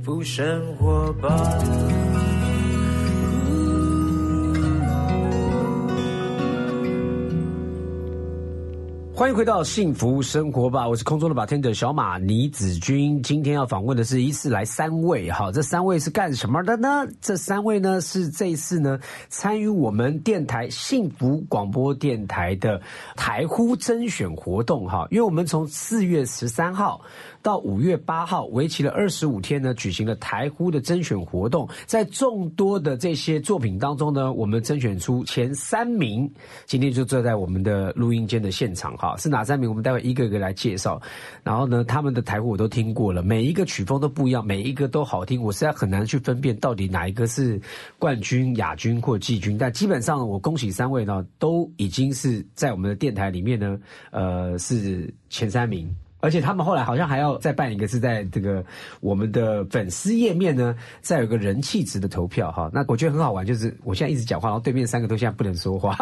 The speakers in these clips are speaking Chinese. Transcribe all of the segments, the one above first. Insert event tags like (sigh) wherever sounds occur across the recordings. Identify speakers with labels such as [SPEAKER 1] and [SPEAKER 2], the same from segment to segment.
[SPEAKER 1] 幸福生活吧。
[SPEAKER 2] 欢迎回到幸福生活吧，我是空中的 bartender 小马倪子君。今天要访问的是一次来三位，哈，这三位是干什么的呢？这三位呢是这一次呢参与我们电台幸福广播电台的台呼甄选活动，哈，因为我们从四月十三号。到五月八号，为期了二十五天呢，举行了台呼的甄选活动。在众多的这些作品当中呢，我们甄选出前三名。今天就坐在我们的录音间的现场哈，是哪三名？我们待会一个一个来介绍。然后呢，他们的台呼我都听过了，每一个曲风都不一样，每一个都好听。我实在很难去分辨到底哪一个是冠军、亚军或季军。但基本上，我恭喜三位呢，都已经是在我们的电台里面呢，呃，是前三名。而且他们后来好像还要再办一个，是在这个我们的粉丝页面呢，再有个人气值的投票哈。那我觉得很好玩，就是我现在一直讲话，然后对面三个都现在不能说话，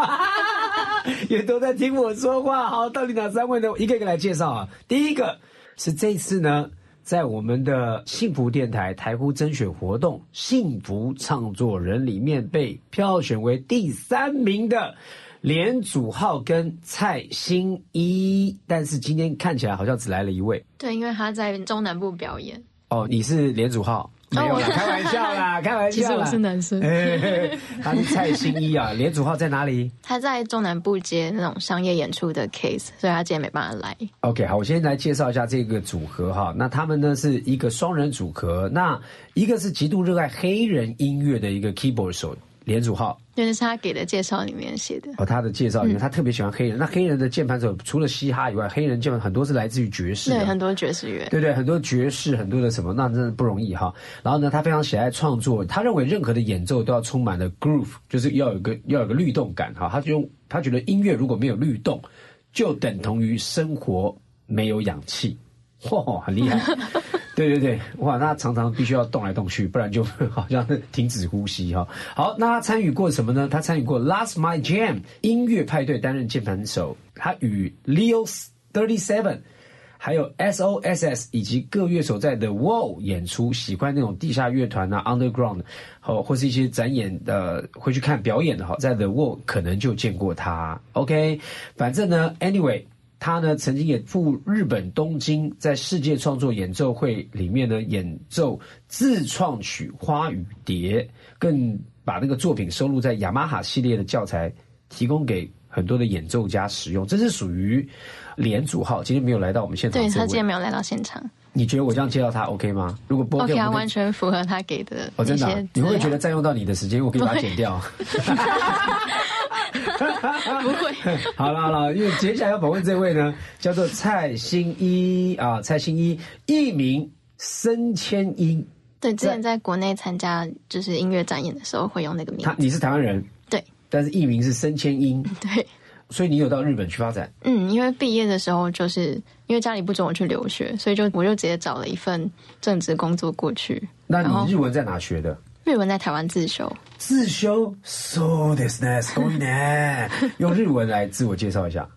[SPEAKER 2] (laughs) 也都在听我说话。好，到底哪三位呢？一个一个来介绍啊。第一个是这次呢，在我们的幸福电台台呼甄选活动幸福创作人里面被票选为第三名的。连祖浩跟蔡新一，但是今天看起来好像只来了一位。
[SPEAKER 3] 对，因为他在中南部表演。
[SPEAKER 2] 哦，你是连祖浩？没有啦，开玩笑啦，(laughs) 开玩笑。
[SPEAKER 3] 其实我是男生。
[SPEAKER 2] 他是蔡新一啊，连祖浩在哪里？
[SPEAKER 3] 他在中南部接那种商业演出的 case，所以他今天没办法来。
[SPEAKER 2] OK，好，我先来介绍一下这个组合哈。那他们呢是一个双人组合，那一个是极度热爱黑人音乐的一个 keyboard 手。连主号，
[SPEAKER 3] 这是他给的介绍里面写的。
[SPEAKER 2] 哦，他的介绍里面，他特别喜欢黑人。那黑人的键盘手除了嘻哈以外，黑人键盘很多是来自于爵士，
[SPEAKER 3] 对，很多爵士乐，
[SPEAKER 2] 对对，很多爵士，很多的什么，那真的不容易哈。然后呢，他非常喜爱创作，他认为任何的演奏都要充满了 groove，就是要有个要有个律动感哈。他就用他觉得音乐如果没有律动，就等同于生活没有氧气。嚯，很厉害！(laughs) 对对对，哇，那常常必须要动来动去，不然就好像停止呼吸哈。好，那他参与过什么呢？他参与过 Last My Jam 音乐派对，担任键盘手。他与 Leo Thirty Seven，还有 S O S S 以及各乐手在 The Wall 演出。喜欢那种地下乐团啊，Underground，或或是一些展演的，会去看表演的哈，在 The Wall 可能就见过他。OK，反正呢，Anyway。他呢，曾经也赴日本东京，在世界创作演奏会里面呢演奏自创曲《花与蝶》，更把那个作品收录在雅马哈系列的教材，提供给很多的演奏家使用。这是属于连主号，今天没有来到我们现场。
[SPEAKER 3] 对他今天没有来到现场。
[SPEAKER 2] 你觉得我这样介绍他 OK 吗？如果不
[SPEAKER 3] OK，完全符合他给的。
[SPEAKER 2] 哦，真的？你会不会觉得占用到你的时间？我可以把它剪掉。(laughs)
[SPEAKER 3] 不会。(laughs)
[SPEAKER 2] 好了好了，因为接下来要访问这位呢，叫做蔡新一啊，蔡新一，艺名申千英。
[SPEAKER 3] 对，之前在国内参加就是音乐展演的时候会用那个名。
[SPEAKER 2] 他你是台湾人？
[SPEAKER 3] 对。
[SPEAKER 2] 但是艺名是申千英。(laughs)
[SPEAKER 3] 对。
[SPEAKER 2] 所以你有到日本去发展？
[SPEAKER 3] 嗯，因为毕业的时候就是因为家里不准我去留学，所以就我就直接找了一份正职工作过去。
[SPEAKER 2] 那你日文在哪学的？
[SPEAKER 3] 日文在台湾自修。
[SPEAKER 2] 自修？So this nice going 呢？用日文来自我介绍一下。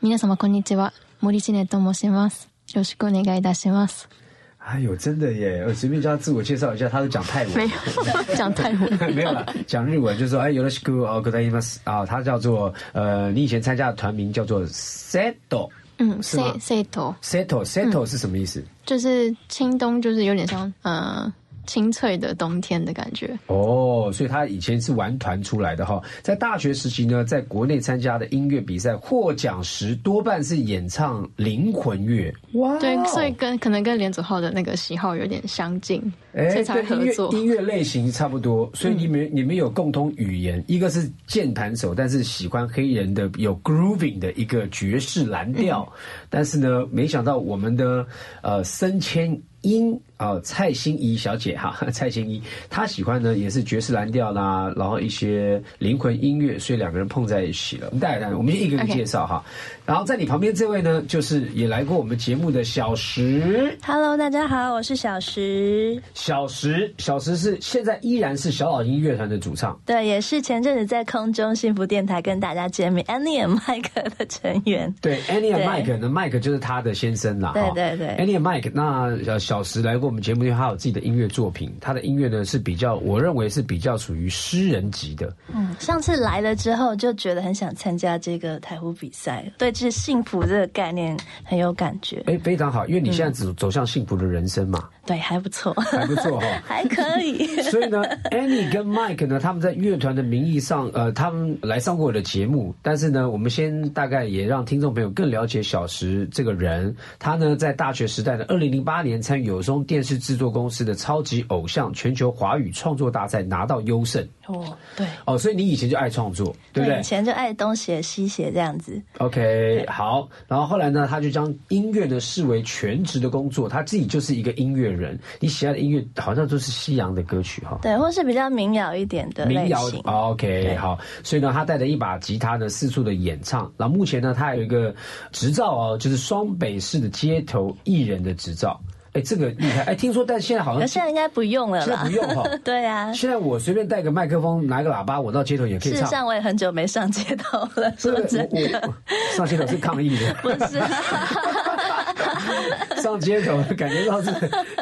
[SPEAKER 3] 皆様こんにちは、森千と申します。よろしくお願いいたします。
[SPEAKER 2] 哎呦，真的耶！我随便叫他自我介绍一下，他都讲泰文，
[SPEAKER 3] 没有(laughs) 讲泰文，(laughs)
[SPEAKER 2] 没有了，讲日文就说哎，有了 school 哦，ございます啊，他叫做呃，你以前参加的团名叫做 Seto，
[SPEAKER 3] 嗯，Seto，Seto，Seto
[SPEAKER 2] 是什么意思？
[SPEAKER 3] 就是青东，就是有点像呃。 清脆的冬天的感觉。
[SPEAKER 2] 哦，所以他以前是玩团出来的哈，在大学时期呢，在国内参加的音乐比赛获奖时多半是演唱灵魂乐。
[SPEAKER 3] 哇，对，所以跟可能跟连祖浩的那个喜好有点相近，哎，才合作。
[SPEAKER 2] 音乐类型差不多，所以你们你们有共通语言，一个是键盘手，但是喜欢黑人的有 grooving 的一个爵士蓝调，但是呢，没想到我们的呃森千。英啊，蔡心怡小姐哈，(laughs) 蔡心怡，她喜欢呢也是爵士蓝调啦，然后一些灵魂音乐，所以两个人碰在一起了。我们带来，我们一个一个介绍哈。然后在你旁边这位呢，就是也来过我们节目的小石。
[SPEAKER 4] Hello，大家好，我是小石。
[SPEAKER 2] 小石，小石是现在依然是小老鹰乐团的主唱。
[SPEAKER 4] 对，也是前阵子在空中幸福电台跟大家见面，Annie and Mike 的成员。
[SPEAKER 2] 对，Annie and Mike，呢 Mike 就是他的先生啦。
[SPEAKER 4] 对对对
[SPEAKER 2] ，Annie and Mike，那小。小石来过我们节目，因为他有自己的音乐作品，他的音乐呢是比较，我认为是比较属于诗人级的。
[SPEAKER 4] 嗯，上次来了之后就觉得很想参加这个台湖比赛，对，就是幸福这个概念很有感觉。
[SPEAKER 2] 哎，非常好，因为你现在走走向幸福的人生嘛，
[SPEAKER 4] 对，还不错，
[SPEAKER 2] 还不错哈、(laughs)
[SPEAKER 4] 还可以。(laughs)
[SPEAKER 2] 所以呢，Annie 跟 Mike 呢，他们在乐团的名义上，呃，他们来上过我的节目。但是呢，我们先大概也让听众朋友更了解小石这个人。他呢，在大学时代的，二零零八年参与有松电视制作公司的超级偶像全球华语创作大赛，拿到优胜。
[SPEAKER 4] 哦，对，
[SPEAKER 2] 哦，所以你以前就爱创作，对不对
[SPEAKER 4] 以前就爱东写西写这样子。
[SPEAKER 2] ？OK，好。然后后来呢，他就将音乐呢视为全职的工作，他自己就是一个音乐人。你喜爱的音乐好像都是西洋的歌曲哈。
[SPEAKER 4] 对，或是比较民谣一点的
[SPEAKER 2] 民谣，OK，好，所以呢，他带着一把吉他呢，四处的演唱。然后目前呢，他还有一个执照哦，就是双北市的街头艺人的执照。哎，这个厉害！哎，听说，但现在好
[SPEAKER 4] 可
[SPEAKER 2] 像
[SPEAKER 4] 现在应该不用了
[SPEAKER 2] 现在
[SPEAKER 4] 啦，
[SPEAKER 2] 不用哈 (laughs)
[SPEAKER 4] 对啊，
[SPEAKER 2] 现在我随便带个麦克风，拿个喇叭，我到街头也可以唱。
[SPEAKER 4] 事实上我也很久没上街头了，
[SPEAKER 2] 是不是
[SPEAKER 4] 说真的，
[SPEAKER 2] 上街头是抗议的，
[SPEAKER 4] 不是。(laughs)
[SPEAKER 2] 上街头感觉到是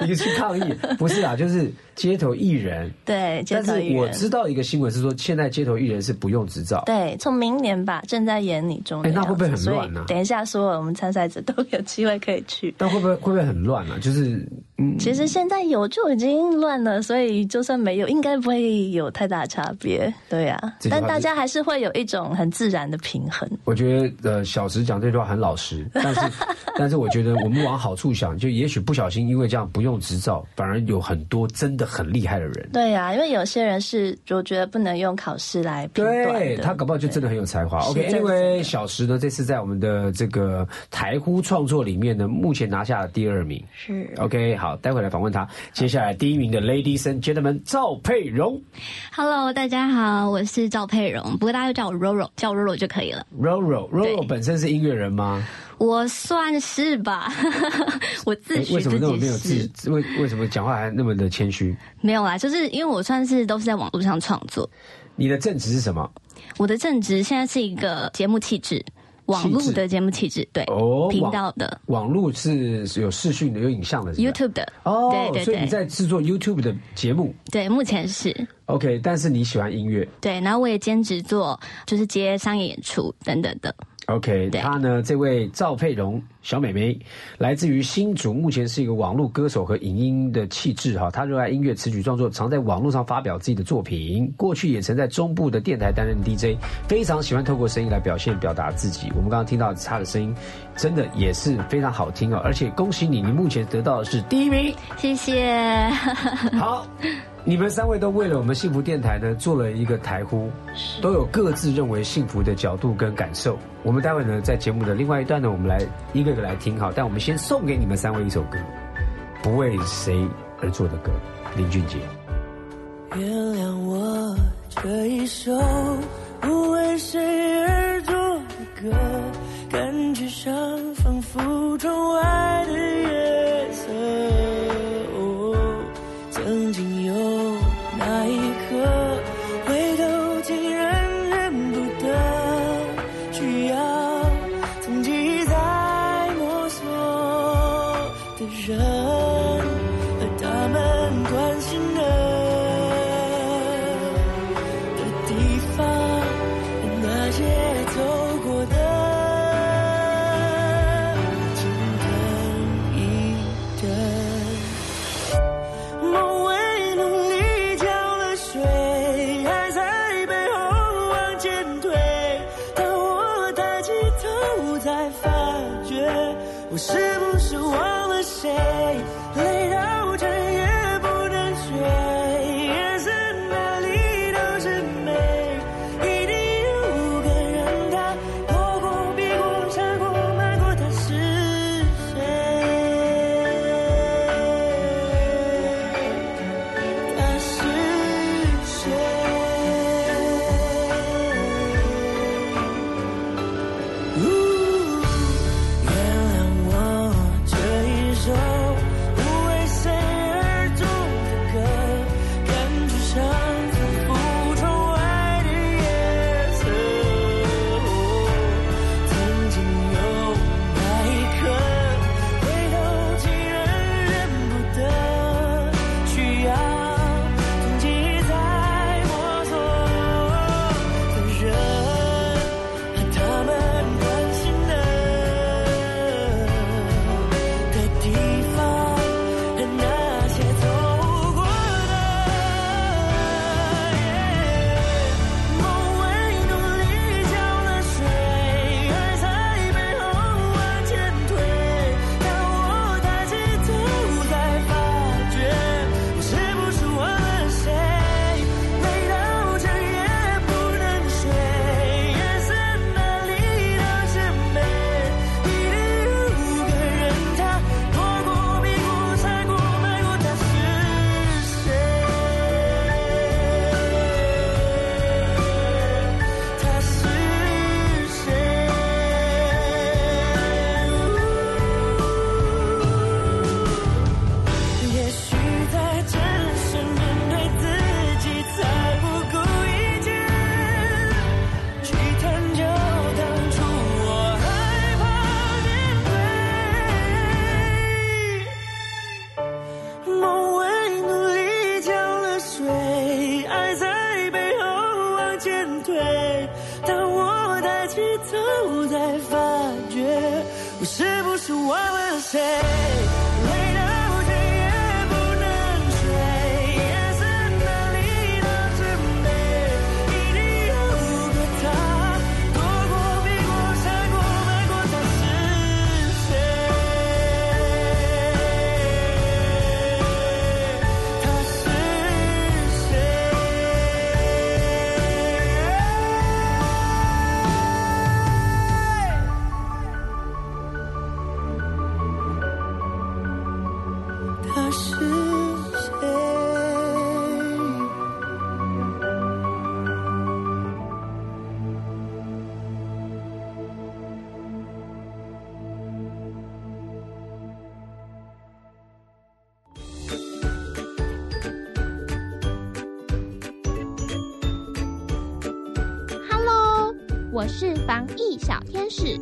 [SPEAKER 2] 一个去抗议，不是啊，就是街头艺人。
[SPEAKER 4] 对，街
[SPEAKER 2] 但是
[SPEAKER 4] 头艺人。
[SPEAKER 2] 我知道一个新闻是说，现在街头艺人是不用执照。
[SPEAKER 4] 对，从明年吧，正在演你中。
[SPEAKER 2] 哎那会不会很乱呢
[SPEAKER 4] 等一下，说我们参赛者都有机会可以去。
[SPEAKER 2] 但会不会会不会很乱啊？就是嗯，
[SPEAKER 4] 其实现在有就已经乱了，所以就算没有，应该不会有太大差别。对啊，但大家还是会有一种很自然的平衡。
[SPEAKER 2] 我觉得呃，小石讲这句话很老实，但是 (laughs) 但是我觉得我们往好处想，就也许不小心因为这样不用执照，反而有很多真的很厉害的人。
[SPEAKER 4] 对啊，因为有些人是我觉得不能用考试来评断的
[SPEAKER 2] 对他搞不好就真的很有才华。
[SPEAKER 4] 是这样子
[SPEAKER 2] OK，Anyway，、
[SPEAKER 4] 的
[SPEAKER 2] 小石呢这次在我们的这个台呼创作里面呢，目前拿下了第二名。
[SPEAKER 4] 是
[SPEAKER 2] OK，好，待会来访问他。接下来第一名的 Ladies and Gentlemen 赵佩蓉
[SPEAKER 5] Hello，大家好，我是赵佩蓉，不过大家就叫我 Roro，叫我 Roro 就可以了。
[SPEAKER 2] Roro Roro 本身是音乐人吗？
[SPEAKER 5] 我算是吧，(laughs) 我自
[SPEAKER 2] 诶
[SPEAKER 5] 诩
[SPEAKER 2] 为什么那么没有
[SPEAKER 5] 自
[SPEAKER 2] 为为什么讲话还那么的谦虚？
[SPEAKER 5] 没有啦，就是因为我算是都是在网络上创作。
[SPEAKER 2] 你的正职是什么？
[SPEAKER 5] 我的正职现在是一个节目气质，网络的节目气质，对，频
[SPEAKER 2] 哦频
[SPEAKER 5] 道的。
[SPEAKER 2] 网络是有视讯的，有影像的
[SPEAKER 5] YouTube 的，
[SPEAKER 2] 哦，
[SPEAKER 5] 对对。
[SPEAKER 2] 所以你在制作 YouTube 的节目？
[SPEAKER 5] 对，目前是
[SPEAKER 2] ，OK，但是你喜欢音乐。
[SPEAKER 5] 对，然后我也兼职做就是接商业演出等等的。
[SPEAKER 2] ，OK，
[SPEAKER 5] 对
[SPEAKER 2] 她呢，这位赵佩蓉小美眉，来自于新竹，目前是一个网络歌手和影音的气质哈。她热爱音乐、词曲创作，常在网络上发表自己的作品。过去也曾在中部的电台担任 DJ，非常喜欢透过声音来表现、表达自己。我们刚刚听到她的声音，真的也是非常好听哦。而且恭喜你，你目前得到的是第一名。
[SPEAKER 5] 谢谢。
[SPEAKER 2] 好，(laughs) 你们三位都为了我们幸福电台呢做了一个台呼，都有各自认为幸福的角度跟感受。我们待会呢在节目的另外一段呢，我们来一个个来听好。但我们先送给你们三位一首歌，不为谁而作的歌，林俊杰。
[SPEAKER 6] 原谅我这一首不为谁而作的歌，感觉上仿佛窗外的月
[SPEAKER 7] 天使。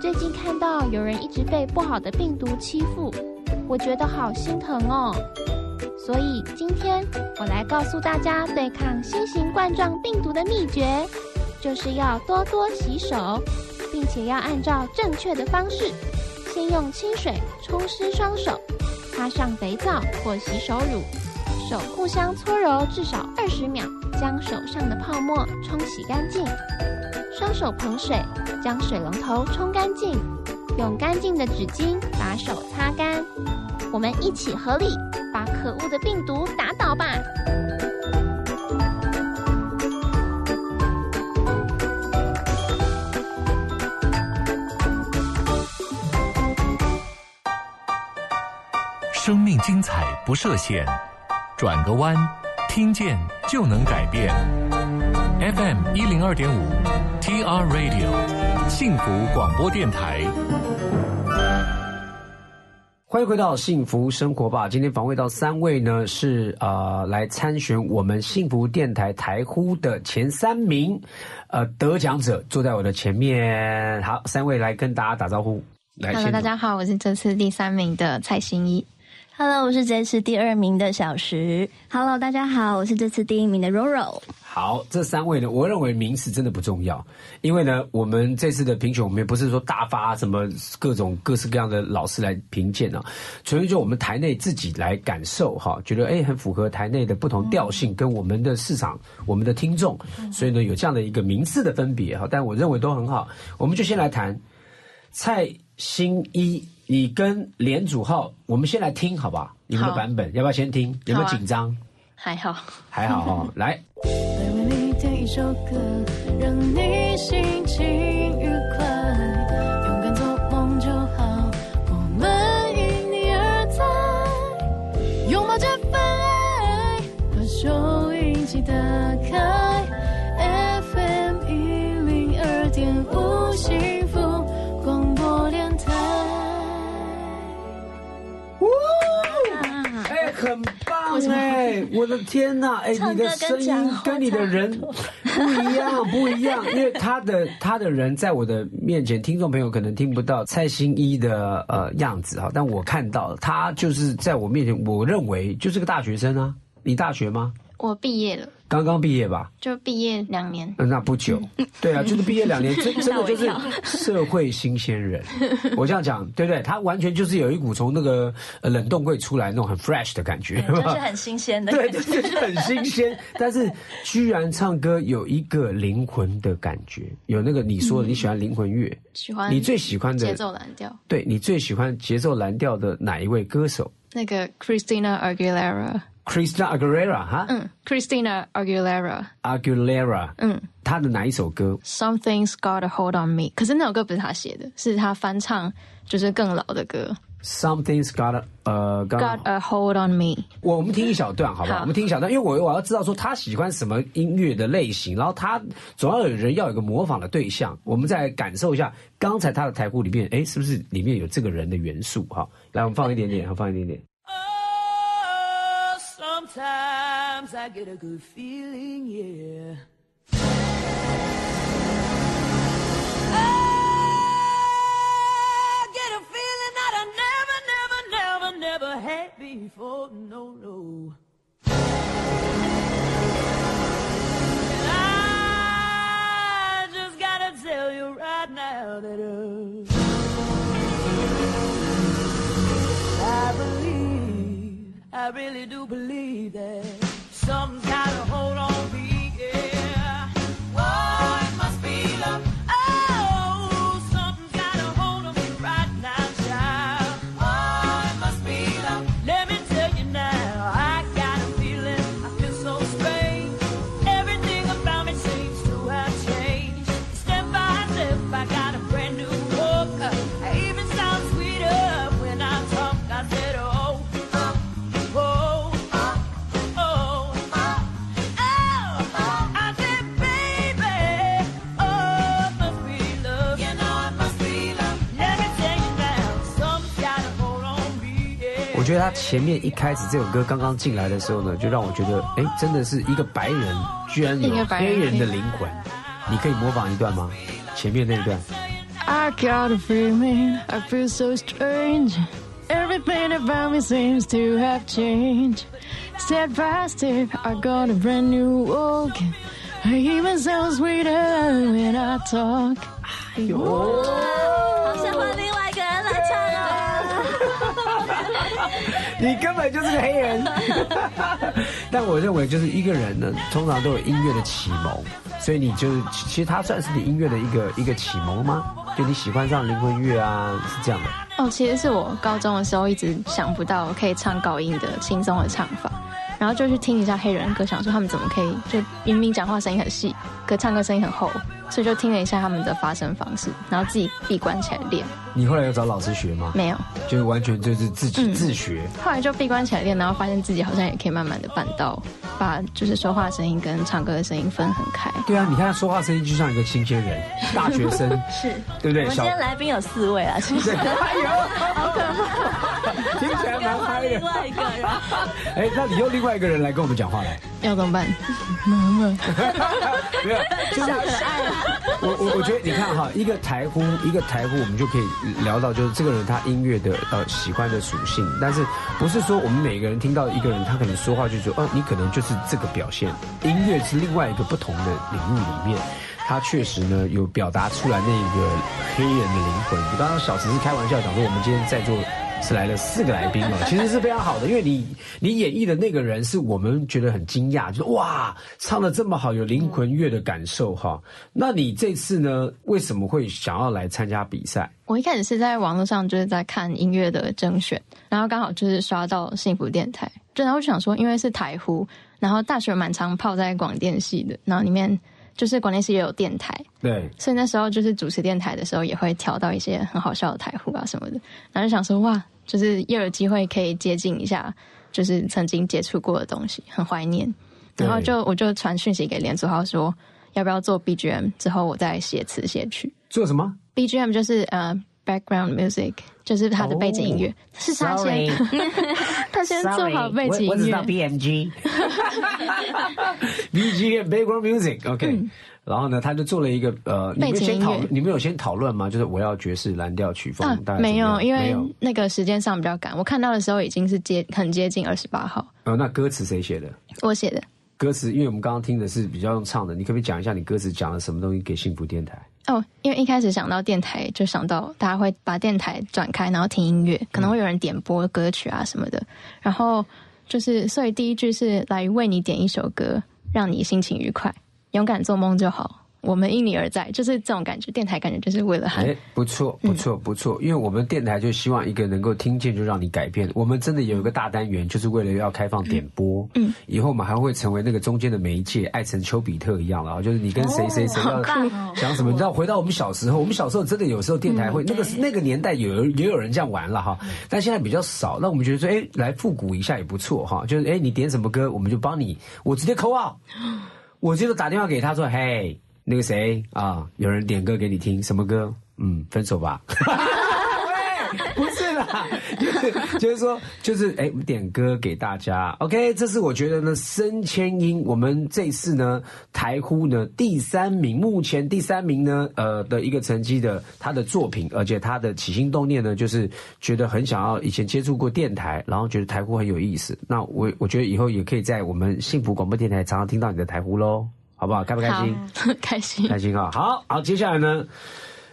[SPEAKER 7] 最近看到有人一直被不好的病毒欺负，我觉得好心疼哦。所以今天我来告诉大家对抗新型冠状病毒的秘诀，就是要多多洗手，并且要按照正确的方式，先用清水冲湿双手，擦上肥皂或洗手乳，手互相搓揉至少二十秒，将手上的泡沫冲洗干净。双手捧水，将水龙头冲干净，用干净的纸巾把手擦干。我们一起合力把可恶的病毒打倒吧！
[SPEAKER 8] 生命精彩不设限，转个弯，听见就能改变。FM 一零二点五，TR Radio，幸福广播电台。
[SPEAKER 2] 欢迎回到幸福生活吧！今天访问到三位呢，是呃来参选我们幸福电台台呼的前三名，呃得奖者坐在我的前面。好，三位来跟大家打招呼。来
[SPEAKER 3] Hello，大家好，我是这次第三名的蔡欣怡。
[SPEAKER 4] Hello，我是这次第二名的小石。
[SPEAKER 5] Hello，大家好，我是这次第一名的柔柔。
[SPEAKER 2] 好，这三位呢，我认为名次真的不重要，因为呢，我们这次的评选，我们也不是说大发什么各种各式各样的老师来评鉴啊，纯粹就我们台内自己来感受哈，觉得哎很符合台内的不同调性跟我们的市场、我们的听众，所以呢有这样的一个名次的分别哈，但我认为都很好，我们就先来谈蔡新一，你跟连主浩，我们先来听好不好？你们的版本要不要先听？有没有紧张？
[SPEAKER 3] 还好，
[SPEAKER 2] 还好哦、(laughs) 来。
[SPEAKER 1] 来为你点一首歌，让你心情愉快。勇敢做梦就好，我们因你而在。拥抱这份爱，把收音机打
[SPEAKER 2] 棒哎！我的天呐，哎，你的声音跟你的人不一样，不一样。(laughs) 因为他的他的人在我的面前，听众朋友可能听不到蔡新一的呃样子哈，但我看到了他就是在我面前，我认为就是个大学生啊。你大学吗？
[SPEAKER 3] 我毕业了，
[SPEAKER 2] 刚刚毕业吧？
[SPEAKER 3] 就毕业两年。
[SPEAKER 2] 嗯那不久，对啊，就是毕业两年，真真的就是社会新鲜人。我这样讲对不对？他完全就是有一股从那个呃冷冻柜出来那种很 fresh 的感觉，
[SPEAKER 4] 就是很新鲜的
[SPEAKER 2] 对，
[SPEAKER 4] 感觉。
[SPEAKER 2] 就是很新鲜，(laughs) 但是居然唱歌有一个灵魂的感觉，有那个你说的你喜欢灵魂乐，
[SPEAKER 3] 喜欢
[SPEAKER 2] 你最喜欢的
[SPEAKER 3] 节奏蓝调，
[SPEAKER 2] 对你最喜欢节奏蓝调的哪一位歌手
[SPEAKER 3] 那个 Christina Aguilera，
[SPEAKER 2] ？Christina Aguilera 哈、
[SPEAKER 3] 嗯，Christina
[SPEAKER 2] Aguilera，Aguilera，
[SPEAKER 3] 嗯
[SPEAKER 2] 他的哪一首歌
[SPEAKER 3] ？，Something's Got a Hold on Me。可是那首歌不是他写的，是他翻唱，就是更老的歌
[SPEAKER 2] Something's got
[SPEAKER 3] a，Got a Hold on Me。
[SPEAKER 2] 我我们听一小段好不好？
[SPEAKER 3] 好
[SPEAKER 2] 我们听一小段，因为我我要知道说他喜欢什么音乐的类型，然后他总要有人要有个模仿的对象，我们再感受一下刚才他的台呼里面，哎，是不是里面有这个人的元素？哈，来，我们放一点点，好放一点点。
[SPEAKER 1] Sometimes I get a good feeling, yeah. I get a feeling that I never, never, never, never had before. No, no. And I just gotta tell you right now that uh, I believe, I really do believe be
[SPEAKER 2] there. 他前面一开始这首歌刚刚进来的时候呢，就让我觉得，哎，真的是一个白人，居然有黑人的灵魂。你可以模仿一段吗？前面那一段。
[SPEAKER 3] I got a feeling I feel so strange. Everything about me seems to have changed. Step by step, I got a brand new walk. I even sound sweeter when I talk. (laughs)
[SPEAKER 2] 你根本就是个黑人。(laughs) 但我认为，就是一个人呢，通常都有音乐的启蒙，所以你就是，其其实他算是你音乐的一个一个启蒙吗？就你喜欢上灵魂乐啊，是这样的。
[SPEAKER 3] 哦，其实是我高中的时候一直想不到可以唱高音的轻松的唱法，然后就去听一下黑人歌，想说他们怎么可以就明明讲话声音很细，可唱歌声音很厚，所以就听了一下他们的发声方式，然后自己闭关起来练。
[SPEAKER 2] 你后来有找老师学吗？
[SPEAKER 3] 没有，
[SPEAKER 2] 就是完全就是自己
[SPEAKER 3] 嗯
[SPEAKER 2] 自学。
[SPEAKER 3] 后来就闭关起来练，然后发现自己好像也可以慢慢的办到，把就是说话声音跟唱歌的声音分很开。
[SPEAKER 2] 对啊，你看他说话声音就像一个新鲜人，(laughs) 大学生，
[SPEAKER 4] 是，
[SPEAKER 2] 对不对？
[SPEAKER 4] 我们今天来宾有四位啊，其实，(laughs)
[SPEAKER 2] 哎呦，好可怕，听起来蛮嗨的
[SPEAKER 4] 另。外一个人，
[SPEAKER 2] 哎，那你用另外一个人来跟我们讲话来。
[SPEAKER 3] 要怎么办？
[SPEAKER 2] 没有，就是我我我觉得你看哈，一个台呼，一个台呼，我们就可以聊到就是这个人他音乐的呃喜欢的属性，但是不是说我们每个人听到一个人他可能说话就说哦，你可能就是这个表现，音乐是另外一个不同的领域里面。他确实呢有表达出来那个黑人的灵魂。我刚刚小池是开玩笑讲说，我们今天在座是来了四个来宾嘛，(laughs) 其实是非常好的，因为你你演绎的那个人是我们觉得很惊讶，就是哇，唱的这么好，有灵魂乐的感受哈。那你这次呢，为什么会想要来参加比赛？
[SPEAKER 3] 我一开始是在网络上就是在看音乐的甄选，然后刚好就是刷到幸福电台，就然后就想说，因为是台呼，然后大学蛮常泡在广电系的，然后里面就是广电是也有电台，
[SPEAKER 2] 对，
[SPEAKER 3] 所以那时候就是主持电台的时候，也会调到一些很好笑的台呼啊什么的，然后就想说哇，就是又有机会可以接近一下，就是曾经接触过的东西，很怀念。然后就我就传讯息给连祖浩说，要不要做 BGM，之后我再写词写曲。
[SPEAKER 2] 做什么
[SPEAKER 3] ？BGM 就是呃 background music，就是他的背景音乐，是他先 (laughs) 他先做好背景音乐。
[SPEAKER 2] BMG。(laughs) BGM background music，OK、然后呢，他就做了一个呃，你们
[SPEAKER 3] 嗯背景音乐
[SPEAKER 2] 先讨，你们有先讨论吗？就是我要爵士蓝调曲风，
[SPEAKER 3] 啊
[SPEAKER 2] 大，概怎么
[SPEAKER 3] 没有，因为。那个时间上比较赶，我看到的时候已经是接很接近二十八号，
[SPEAKER 2] 呃，那歌词谁写的？
[SPEAKER 3] 我写的。
[SPEAKER 2] 歌词，因为我们刚刚听的是比较用唱的，你可不可以讲一下你歌词讲了什么东西给幸福电台？
[SPEAKER 3] 哦，因为一开始想到电台，就想到大家会把电台转开，然后听音乐，可能会有人点播歌曲啊什么的。然后就是，所以第一句是来为你点一首歌，让你心情愉快，勇敢做梦就好。我们因你而在，就是这种感觉。电台感觉就是为了喊
[SPEAKER 2] 哎，不错，不错，不错。因为我们电台就希望一个能够听见就让你改变。我们真的有一个大单元，就是为了要开放点播。嗯，以后我们还会成为那个中间的媒介，爱成丘比特一样了啊，就是你跟谁谁谁要讲什么。你知道，回到我们小时候，我们小时候真的有时候电台会那个那个年代有也有人这样玩了哈，但现在比较少。那我们觉得说，哎，来复古一下也不错哈。就是哎，你点什么歌，我们就帮你，我直接扣啊，我就打电话给他说，嘿。那个谁啊，有人点歌给你听，什么歌？嗯，分手吧。(laughs) 喂，不是啦，就 (laughs) 是就是说，就是哎，我们点歌给大家。OK，这是我觉得呢，升千音，我们这次呢台呼呢第三名，目前第三名呢呃的一个成绩的他的作品，而且他的起心动念呢，就是觉得很想要以前接触过电台，然后觉得台呼很有意思。那我我觉得以后也可以在我们幸福广播电台常常听到你的台呼喽。好不好？开不开心？
[SPEAKER 3] 好(laughs) 开心。
[SPEAKER 2] 开心啊！好好，接下来呢，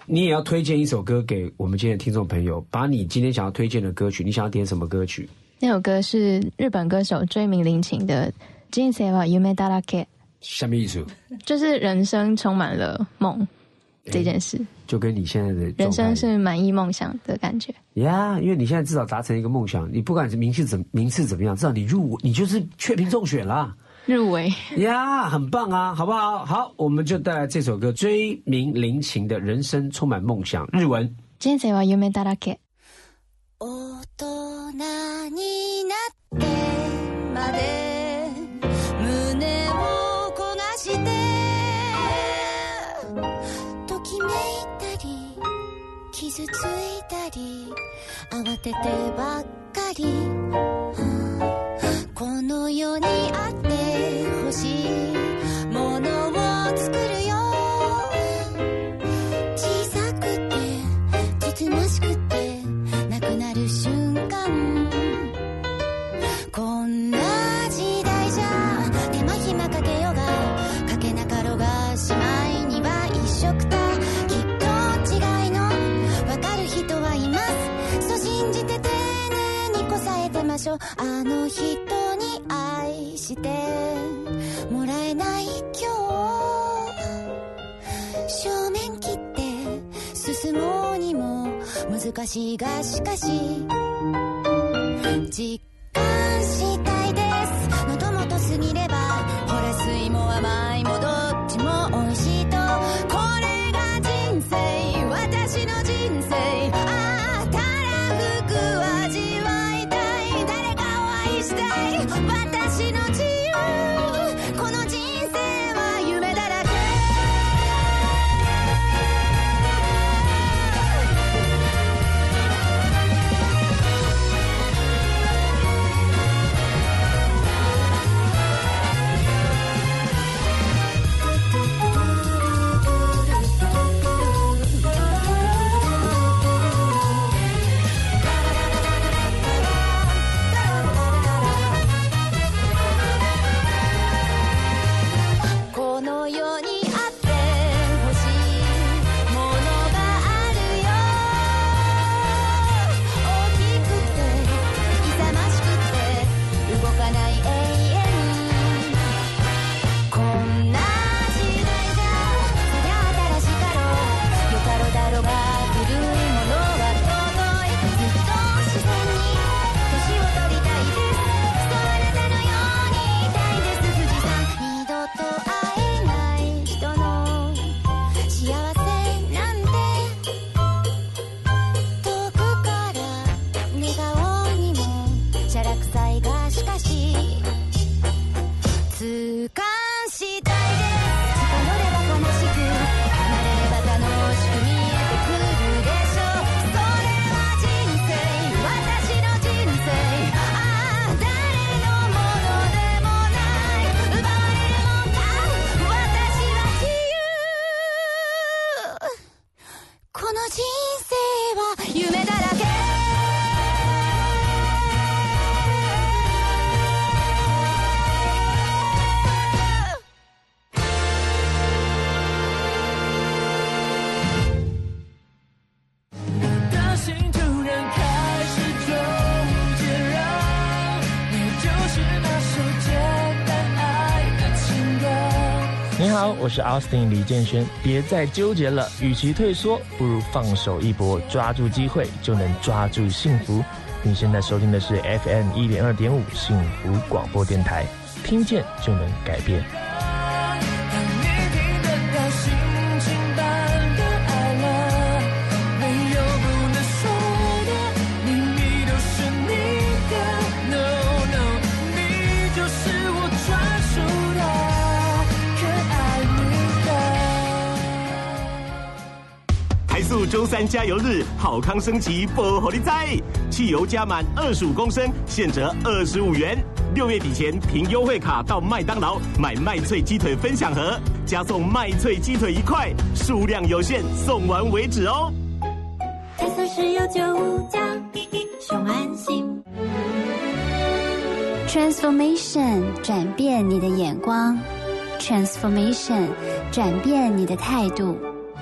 [SPEAKER 2] 你也要推荐一首歌给我们今天的听众朋友，把你今天想要推荐的歌曲，你想要点什么歌曲？
[SPEAKER 3] 那首歌是日本歌手追名林檎的《人生は夢だらけ》，
[SPEAKER 2] 什么意思？
[SPEAKER 3] 就是人生充满了梦这件事。
[SPEAKER 2] 就跟你现在的
[SPEAKER 3] 人
[SPEAKER 2] 状态
[SPEAKER 3] 生是满意梦想的感觉。
[SPEAKER 2] 呀因为你现在至少达成一个梦想，你不管是名次怎名次怎么样，至少你入你就是确评中选啦。
[SPEAKER 3] 入围，
[SPEAKER 2] 呀很棒啊，好不好？好，我们就带来这首歌《追名林檎的人生充满梦想》日文。
[SPEAKER 3] 人生は夢だらけ。
[SPEAKER 1] 大人になってまで胸を焦がしてときめいたり傷ついたり慌ててばっかりこの世にあって 難しいがしかし時
[SPEAKER 9] 我是
[SPEAKER 6] 阿斯顿李建轩。别再纠结了，与其退缩，不如放手一搏，抓住机会就能抓住幸福。你现在收听的是 FM 一点二点五幸福广播电台，听见就能改变。
[SPEAKER 10] 三加油日，好康升级不火力在，汽油加满二十五公升，现折二十五元。六月底前凭优惠卡到麦当劳买麦脆鸡腿分享盒，加送麦脆鸡腿一块，数量有限，送完为止哦。
[SPEAKER 1] 台塑石油九加，熊安心。
[SPEAKER 11] Transformation 转变你的眼光，Transformation 转变你的态度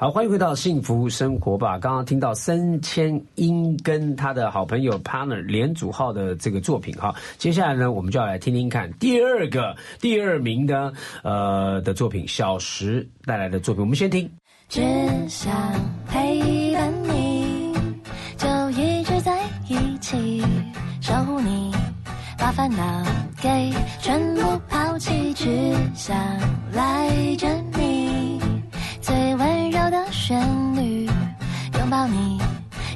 [SPEAKER 2] 好，欢迎回到幸福生活吧。刚刚听到森千英跟他的好朋友 partner 连祖浩的这个作品哈，接下来呢，我们就要来听听看第二个第二名的呃的作品小石带来的作品。我们先听。
[SPEAKER 4] 只想陪伴你，就一直在一起，守护你，把烦恼给全部抛弃，只想赖着你，最温的旋律，拥抱你，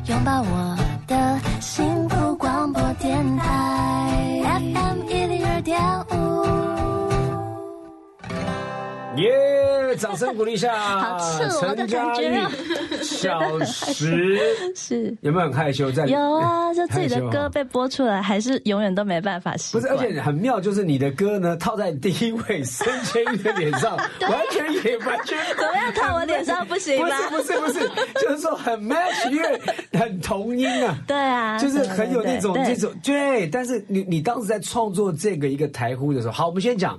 [SPEAKER 4] 拥抱我的幸福广播电台。FM 一零二点
[SPEAKER 2] 耶！掌声鼓励一下，
[SPEAKER 4] 好赤裸的
[SPEAKER 2] 陈佳
[SPEAKER 4] 感觉
[SPEAKER 2] 小石。(laughs)
[SPEAKER 4] 是。
[SPEAKER 2] 有没有很害羞？在
[SPEAKER 4] 有啊，就自己的 (laughs) 歌被播出来，还是永远都没办法习
[SPEAKER 2] 不是，而且很妙，就是你的歌呢套在第一位孙千玉的脸上，(laughs) 完全也完全
[SPEAKER 4] 怎么样。套我脸上不行吗？
[SPEAKER 2] 不是不是不是，就是说很 match，因为很同音啊。
[SPEAKER 4] 对啊，
[SPEAKER 2] 就是很有那种这种对，但是你你当时在创作这个一个台呼的时候，好，我们先讲，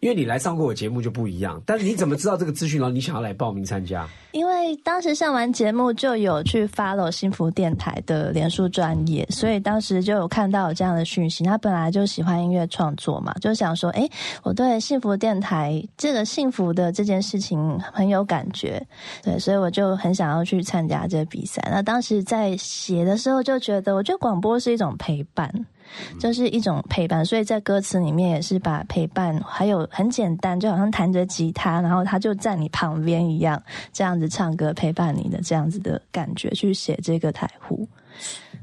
[SPEAKER 2] 因为你来上过我节目就不一样，但是你怎么知道这个资讯，然后你想要来报名参加？
[SPEAKER 4] 因为当时上完节目就有去发了幸福电台的脸书专业，所以当时就有看到有这样的讯息。他本来就喜欢音乐创作嘛，就想说，哎，我对幸福电台这个幸福的这件事情很有感觉，对，所以我就很想要去参加这个比赛。那当时在写的时候就觉得，我觉得广播是一种陪伴。就是一种陪伴，所以在歌词里面也是把陪伴，还有很简单，就好像弹着吉他，然后他就在你旁边一样，这样子唱歌陪伴你的这样子的感觉去写这个台呼。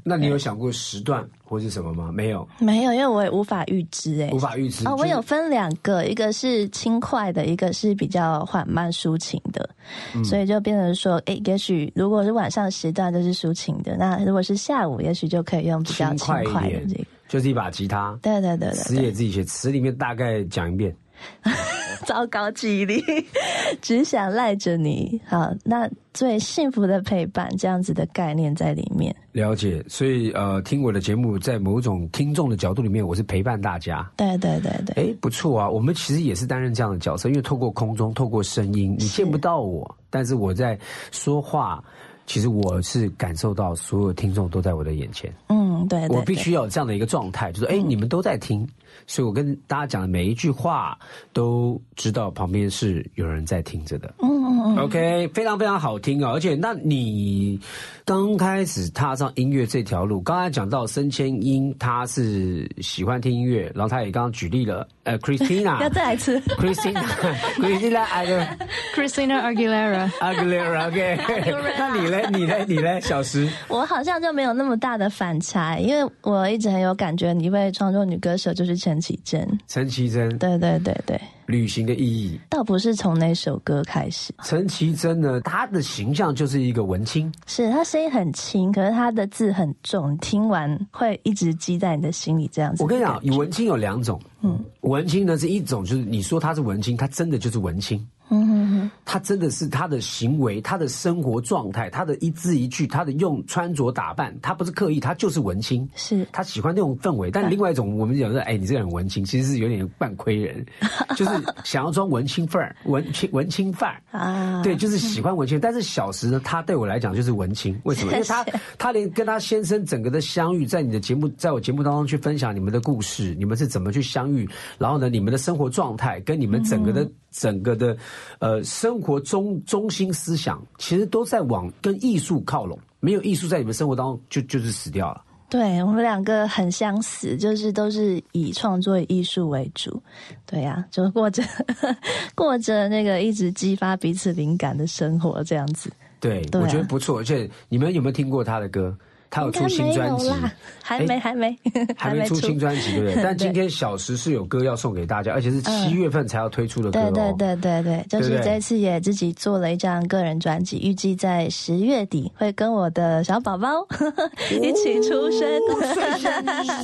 [SPEAKER 2] 那你有想过时段或是什么吗？没有，
[SPEAKER 4] 没有，因为我也无法预知哎、
[SPEAKER 2] 无法预知
[SPEAKER 4] 哦，我有分两个，一个是轻快的，一个是比较缓慢抒情的，
[SPEAKER 2] 嗯
[SPEAKER 4] 所以就变成说，哎，也许如果是晚上时段就是抒情的，那如果是下午，也许就可以用比较轻
[SPEAKER 2] 快
[SPEAKER 4] 快的这个。，
[SPEAKER 2] 就是一把吉他。
[SPEAKER 4] 对对对对
[SPEAKER 2] 词也自己写，词里面大概讲一遍。(laughs)
[SPEAKER 4] 糟糕记忆力，(laughs) 只想赖着你。好，那最幸福的陪伴这样子的概念在里面。
[SPEAKER 2] 了解，所以呃，听我的节目，在某种听众的角度里面，我是陪伴大家。
[SPEAKER 4] 对对对对，
[SPEAKER 2] 哎，不错啊！我们其实也是担任这样的角色，因为透过空中，透过声音，你见不到我，但是我在说话，其实我是感受到所有听众都在我的眼前。
[SPEAKER 4] 嗯，对对
[SPEAKER 2] 我必须要有这样的一个状态，就是哎，你们都在听，所以我跟大家讲的每一句话，都知道旁边是有人在听着的。
[SPEAKER 4] 嗯嗯嗯
[SPEAKER 2] OK，非常非常好听啊！而且，那你刚开始踏上音乐这条路，刚才讲到森千英，她是喜欢听音乐，然后她也刚刚举例了，呃，Christina，(laughs)
[SPEAKER 4] 要再来一次。
[SPEAKER 2] Christina，Christina 爱的
[SPEAKER 3] Christina Aguilera。(laughs)
[SPEAKER 2] Aguilera，OK，那你嘞，你嘞，你嘞，小石，
[SPEAKER 4] 我好像就没有那么大的反差，因为我一直很有感觉，一位创作女歌手就是陈绮贞。
[SPEAKER 2] 陈绮贞，
[SPEAKER 4] 对对对对，
[SPEAKER 2] 旅行的意义。
[SPEAKER 4] 倒不是从那首歌开始，
[SPEAKER 2] 陈绮贞呢，她的形象就是一个文青，
[SPEAKER 4] 是她声音很轻，可是她的字很重，听完会一直记在你的心里。这样子，
[SPEAKER 2] 我跟你讲，文青有两种，嗯，文青呢是一种，就是你说他是文青，他真的就是文青，
[SPEAKER 4] 嗯哼哼，
[SPEAKER 2] 他真的是他的行为、他的生活状态、他的一字一句、他的用穿着打扮，他不是刻意，他就是文青，
[SPEAKER 4] 是。
[SPEAKER 2] 他喜欢那种氛围。但另外一种，我们讲说，哎，你这个人文青，其实是有点半亏人，(laughs) 就是想要装文青范儿、文青文青范儿。
[SPEAKER 4] 啊，
[SPEAKER 2] 对，就是喜欢文青，但是小时呢，他对我来讲就是文青，为什么？(laughs) 因为他他连跟他先生整个的相遇，在你的节目，在我节目当中去分享你们的故事，你们是怎么去相遇，然后呢，你们的生活状态跟你们整个的、整个的呃生活中中心思想，其实都在往跟艺术靠拢。没有艺术在你们生活当中，就就是死掉了。
[SPEAKER 4] 对我们两个很相似，就是都是以创作艺术为主，对呀、就过着 (laughs) 过着那个一直激发彼此灵感的生活，这样子。
[SPEAKER 2] 对，
[SPEAKER 4] 对啊
[SPEAKER 2] 我觉得不错。而且你们有没有听过他的歌？他有出新专辑
[SPEAKER 4] 还没，
[SPEAKER 2] 哎
[SPEAKER 4] 还没，
[SPEAKER 2] 还没出新专辑，对不对？(laughs) 但今天小时是有歌要送给大家，而且是七月份才要推出的歌哦。
[SPEAKER 4] 对对对对对，就是这次也自己做了一张个人专辑，预计在十月底会跟我的小宝宝 (laughs) 一起出生。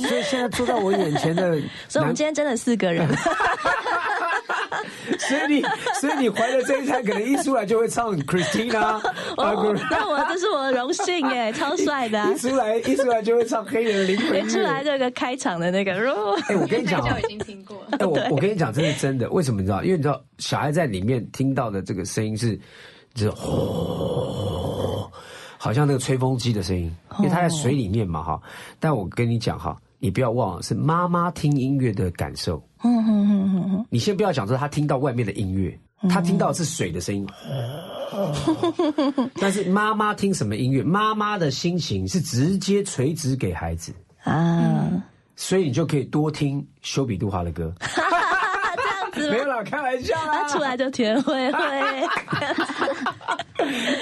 [SPEAKER 2] 所以现在坐在我眼前的 (laughs)
[SPEAKER 4] 所以我们今天真的四个人。
[SPEAKER 2] 所以你 (laughs) 所以你怀了这一胎，可能一出来就会唱 Christina，(laughs)
[SPEAKER 12] 哦，那我这是我的荣幸哎，(laughs) 超帅的啊、
[SPEAKER 2] 一出来一出来就会唱黑人灵魂。
[SPEAKER 12] 一出来这个开场的那个，
[SPEAKER 2] 哎，我跟你讲啊
[SPEAKER 3] 就已经听过了。
[SPEAKER 2] 哎，我我跟你讲，这是真的。为什么你知道？因为你知道，小孩在里面听到的这个声音是，就是吼，好像那个吹风机的声音，因为他在水里面嘛哈。但我跟你讲哈，你不要忘了，是妈妈听音乐的感受。
[SPEAKER 12] 嗯
[SPEAKER 2] 你先不要讲说他听到外面的音乐，他听到的是水的声音。(laughs) 但是妈妈听什么音乐？妈妈的心情是直接垂直给孩子
[SPEAKER 12] 啊，
[SPEAKER 2] 所以你就可以多听修比杜华的歌。(laughs) 没有啦，开玩笑啦。
[SPEAKER 12] 他出来就田慧慧，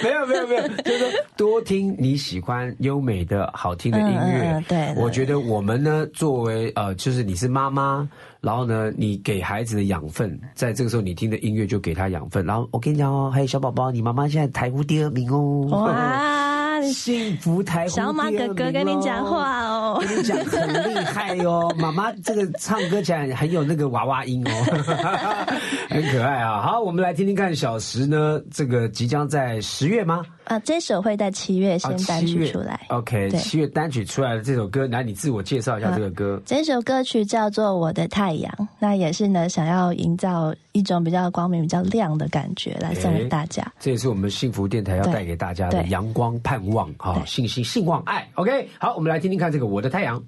[SPEAKER 2] 没有没有没有，就是说多听你喜欢优美的好听的音乐。
[SPEAKER 12] 嗯嗯对对
[SPEAKER 2] 我觉得我们呢，作为呃，就是你是妈妈，然后呢，你给孩子的养分，在这个时候你听的音乐就给他养分。然后我跟你讲哦，还有小宝宝，你妈妈现在台湖第二名哦。
[SPEAKER 12] 哇，
[SPEAKER 2] 幸福台湖
[SPEAKER 12] 小马哥哥跟你讲
[SPEAKER 2] 哦
[SPEAKER 12] 话哦，
[SPEAKER 2] 跟你讲很厉害哦，(laughs) 妈妈这个唱歌起来很有那个娃娃音哦，(laughs) 很可爱啊。好，我们来听听看小石呢，这个即将在十月吗？
[SPEAKER 12] 啊，这首会在七月先单曲出来。
[SPEAKER 2] OK，
[SPEAKER 12] 对
[SPEAKER 2] 七月单曲出来的这首歌，来你自我介绍一下这个歌。
[SPEAKER 12] 这首歌曲叫做《我的太阳》，那也是呢，想要营造一种比较光明、比较亮的感觉来送给大家。
[SPEAKER 2] 这也是我们幸福电台要带给大家的阳光、盼望、哈、信心、信望、爱。OK，好，我们来听听看这个《我的太阳》。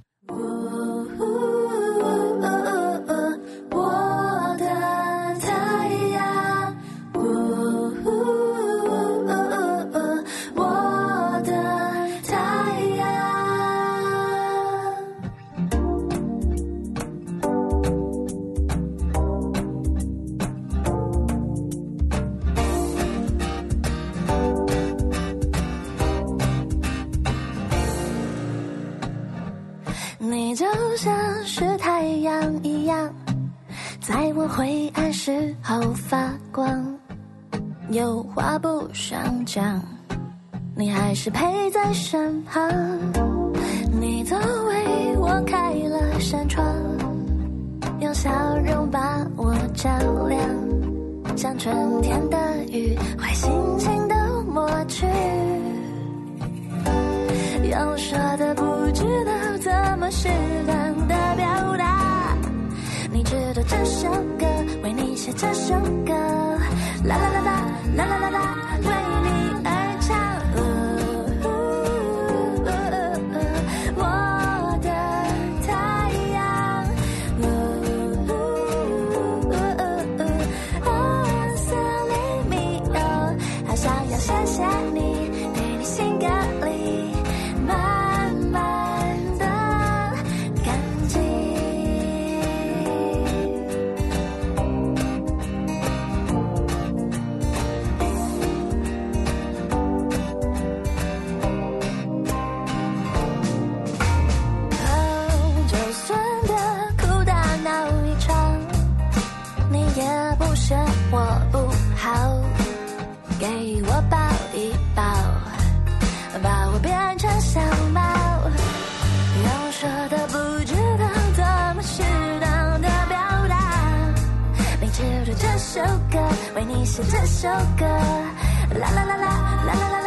[SPEAKER 4] 身旁。为你写这首歌。啦啦啦啦啦啦啦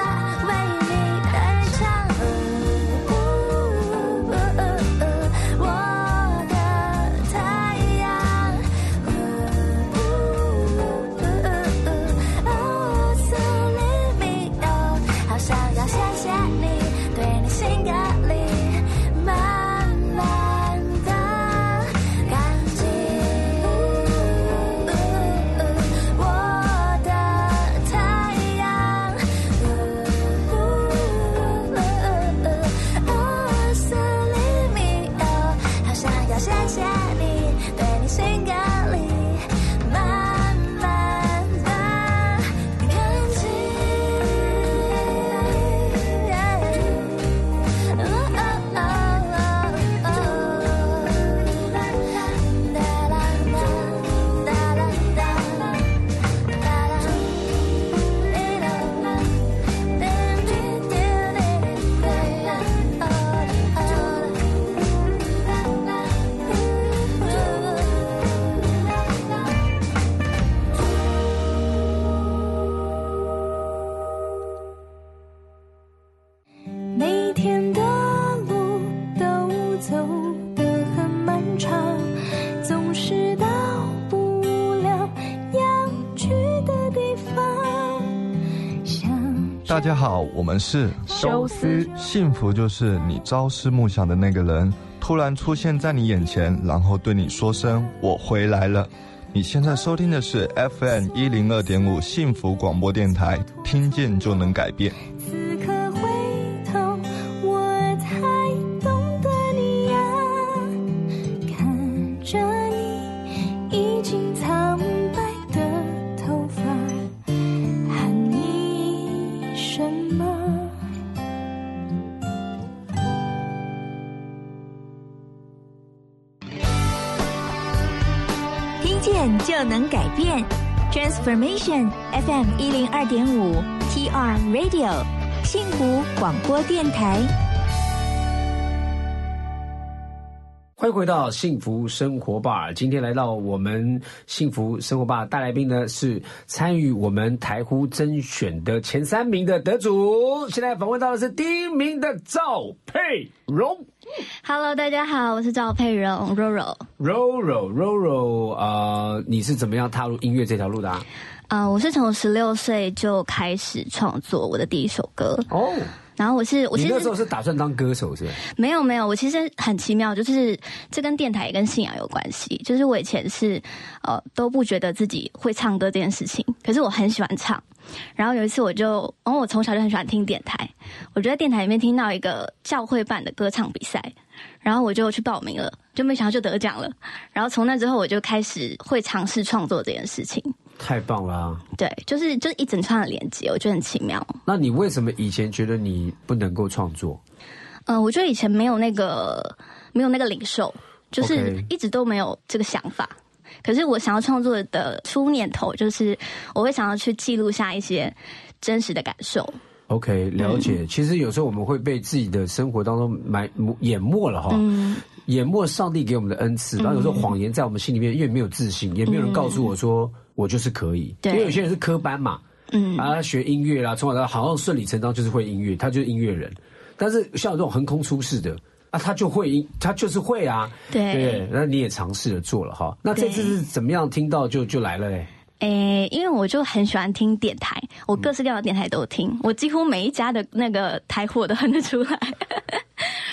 [SPEAKER 4] 大
[SPEAKER 13] 家好，我们是
[SPEAKER 9] 修斯
[SPEAKER 13] 幸福就是你朝思暮想的那个人突然出现在你眼前，然后对你说声“我回来了”。你现在收听的是 FM 一零二点五幸福广播电台，听见就能改变。
[SPEAKER 14] FM 一零二点五 TR Radio 幸福广播电台。
[SPEAKER 2] 欢迎回到幸福生活吧。今天来到我们幸福生活吧大来宾呢是参与我们台呼甄选的前三名的得主。现在访问到的是第一名的赵佩蓉。
[SPEAKER 5] Hello，大家好，我是赵佩蓉，Roro。
[SPEAKER 2] Roro Roro，呃，你是怎么样踏入音乐这条路的啊？
[SPEAKER 5] 啊、我是从十六岁就开始创作我的第一首歌
[SPEAKER 2] 哦。
[SPEAKER 5] 然后我是我其实
[SPEAKER 2] 那时候是打算当歌手是吧？
[SPEAKER 5] 没有没有，我其实很奇妙，就是这跟电台也跟信仰有关系。就是我以前是呃都不觉得自己会唱歌这件事情，可是我很喜欢唱。然后有一次我就，然后我从小就很喜欢听电台，我就在电台里面听到一个教会办的歌唱比赛，然后我就去报名了，就没想到就得奖了。然后从那之后我就开始会尝试创作这件事情。
[SPEAKER 2] 太棒了啊、
[SPEAKER 5] 对，就是就是一整串的连接，我觉得很奇妙。
[SPEAKER 2] 那你为什么以前觉得你不能够创作？
[SPEAKER 5] 嗯、我觉得以前没有那个没有那个领受，就是一直都没有这个想法。可是我想要创作的初念头，就是我会想要去记录下一些真实的感受。
[SPEAKER 2] OK，了解。
[SPEAKER 5] 嗯
[SPEAKER 2] 其实有时候我们会被自己的生活当中埋淹没了哈，
[SPEAKER 5] 嗯
[SPEAKER 2] 淹没上帝给我们的恩赐。然后有时候谎言在我们心里面，因为没有自信，也没有人告诉我说我就是可以。
[SPEAKER 5] 对
[SPEAKER 2] 因为有些人是科班嘛，
[SPEAKER 5] 嗯
[SPEAKER 2] 啊，学音乐啦，从小到大好像顺理成章就是会音乐，他就是音乐人。但是像我这种横空出世的啊，他就会音，他就是会啊。
[SPEAKER 5] 对
[SPEAKER 2] 对，那你也尝试着做了哈。那这次是怎么样听到就就来了嘞？
[SPEAKER 5] 诶，因为我就很喜欢听电台，我各式各样的电台都听，我几乎每一家的那个台货我都哼得出来。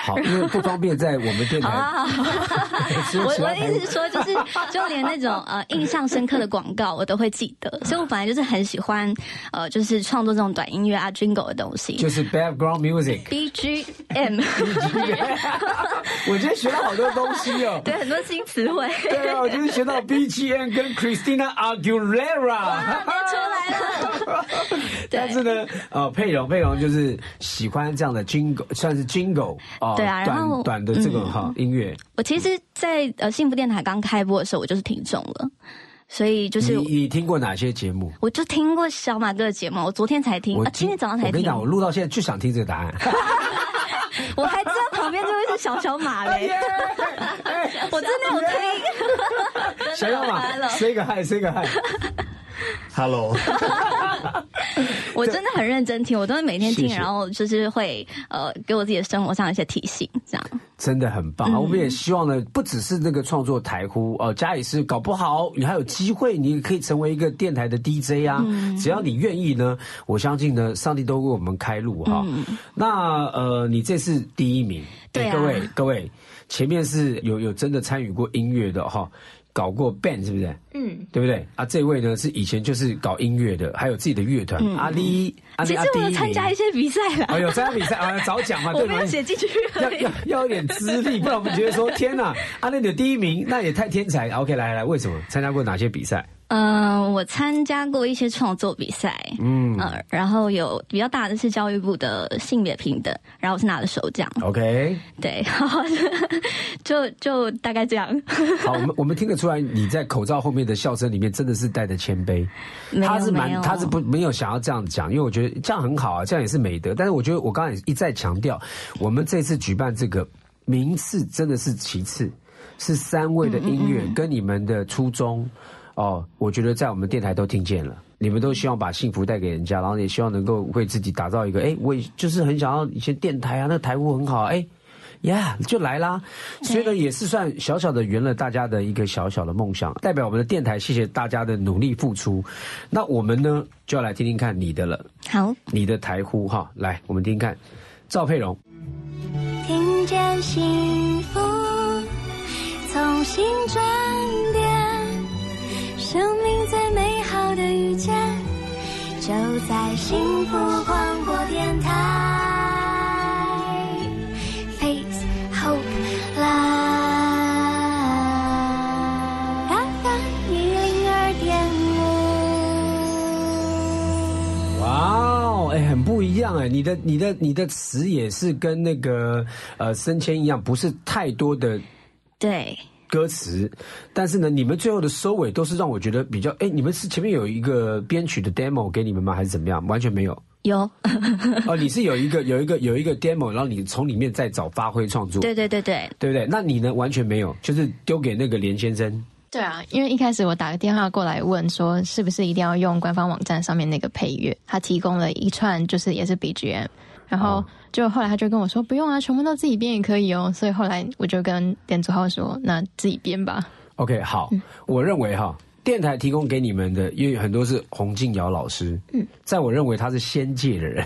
[SPEAKER 2] 好，因为不方便在我们电台。(laughs)
[SPEAKER 5] 我我的意思是说，就是 (laughs) 就连那种呃印象深刻的广告我都会记得，所以我本来就是很喜欢呃就是创作这种短音乐啊 jingle 的东西，
[SPEAKER 2] 就是 background music。
[SPEAKER 5] BGM，(laughs)
[SPEAKER 2] 我今天学了好多东西哦。
[SPEAKER 5] 对，很多新词汇。
[SPEAKER 2] 对啊，我今天学到 BGM 跟 Christina Aguilera。
[SPEAKER 5] 出来了。
[SPEAKER 2] 但是呢，呃，佩蓉，佩蓉就是喜欢这样的 jingle，算是 jingle 啊、
[SPEAKER 5] 对啊然后
[SPEAKER 2] 短短的这个
[SPEAKER 5] 嗯
[SPEAKER 2] 哈、音乐。
[SPEAKER 5] 我其实在，呃幸福电台刚开播的时候，我就是听众了，所以就是
[SPEAKER 2] 你你听过哪些节目？
[SPEAKER 5] 我就听过小马哥的节目，我昨天才听，
[SPEAKER 2] 我
[SPEAKER 5] 啊，今天早上才听
[SPEAKER 2] 我跟你。讲，我录到现在就想听这个答案。(laughs)
[SPEAKER 5] 我还知道旁边这位是小小马嘞，(laughs) 我真的有听。
[SPEAKER 2] 小小马，say 个 hi，say 个 hi。(laughs) (laughs)
[SPEAKER 13] Hello，(laughs)
[SPEAKER 5] 我真的很认真听，我都会每天听，然后就是会呃给我自己的生活上一些提醒，这样。
[SPEAKER 2] 真的很棒啊！我们也希望呢，不只是那个创作台呼哦，家里是搞不好你还有机会，你可以成为一个电台的 DJ 啊！只要你愿意呢，我相信呢，上帝都为我们开路哈。那呃，你这次第一名，
[SPEAKER 5] 对啊
[SPEAKER 2] 各位各位，前面是有有真的参与过音乐的哈。搞过 band 是不是？
[SPEAKER 3] 嗯，
[SPEAKER 2] 对不对？啊，这位呢是以前就是搞音乐的，还有自己的乐团。
[SPEAKER 5] 嗯
[SPEAKER 2] 阿丽，阿丽
[SPEAKER 5] 其实我有
[SPEAKER 2] 啊第一名
[SPEAKER 5] 参加一些比赛了。
[SPEAKER 2] 哎呦参加比赛啊，(laughs) 早讲嘛，
[SPEAKER 5] 我没有
[SPEAKER 2] 对？
[SPEAKER 5] 写进去
[SPEAKER 2] 要要要有点资历，不然我们觉得说天哪，啊，那你有第一名，那也太天才。OK，来来来，为什么参加过哪些比赛？
[SPEAKER 5] 嗯、我参加过一些创作比赛，
[SPEAKER 2] 嗯。
[SPEAKER 5] 呃，然后有比较大的是教育部的性别平等，然后我是拿了首奖
[SPEAKER 2] ，OK，
[SPEAKER 5] 对，就 (laughs) 就大概这样。
[SPEAKER 2] 好，我们我们听得出来你在口罩后面的笑声里面真的是带着谦卑，他是蛮他是不没有想要这样讲，因为我觉得这样很好啊，这样也是美德。但是我觉得我刚才一再强调，我们这次举办这个名次真的是其次，是三位的音乐跟你们的初衷哦，我觉得在我们电台都听见了。你们都希望把幸福带给人家，然后也希望能够为自己打造一个，哎，我也就是很想要以前电台啊，那台呼很好，哎。呀就来啦，所以呢，也是算小小的圆了大家的一个小小的梦想，代表我们的电台，谢谢大家的努力付出。那我们呢，就要来听听看你的了，
[SPEAKER 5] 好，
[SPEAKER 2] 你的台呼哈，来，我们听听看，赵佩蓉。
[SPEAKER 15] 听见幸福从新转变，生命最美好的遇见，就在幸福广播电台。Face Hope 啦，FM 一零二点五。
[SPEAKER 2] 哇哦，哎，很不一样哎，你的、你的、你的词也是跟那个呃升迁一样，不是太多的
[SPEAKER 5] 对。
[SPEAKER 2] 歌词，但是呢，你们最后的收尾都是让我觉得比较，哎，你们是前面有一个编曲的 demo 给你们吗？还是怎么样？完全没有。
[SPEAKER 5] 有 (laughs)
[SPEAKER 2] 哦，你是有一个有一个有一个 demo，然后你从里面再找发挥创作，
[SPEAKER 5] 对对对对，
[SPEAKER 2] 对不对？那你呢？完全没有，就是丢给那个连先生。
[SPEAKER 3] 对啊，因为一开始我打个电话过来问说，是不是一定要用官方网站上面那个配乐？他提供了一串，就是也是 BGM，然后就后来他就跟我说，不用啊，全部都自己编也可以哦。所以后来我就跟店主号说，那自己编吧。
[SPEAKER 2] OK，好，我认为哈，电台提供给你们的，因为很多是洪敬尧老师，
[SPEAKER 3] 嗯，
[SPEAKER 2] 在我认为他是仙界的人，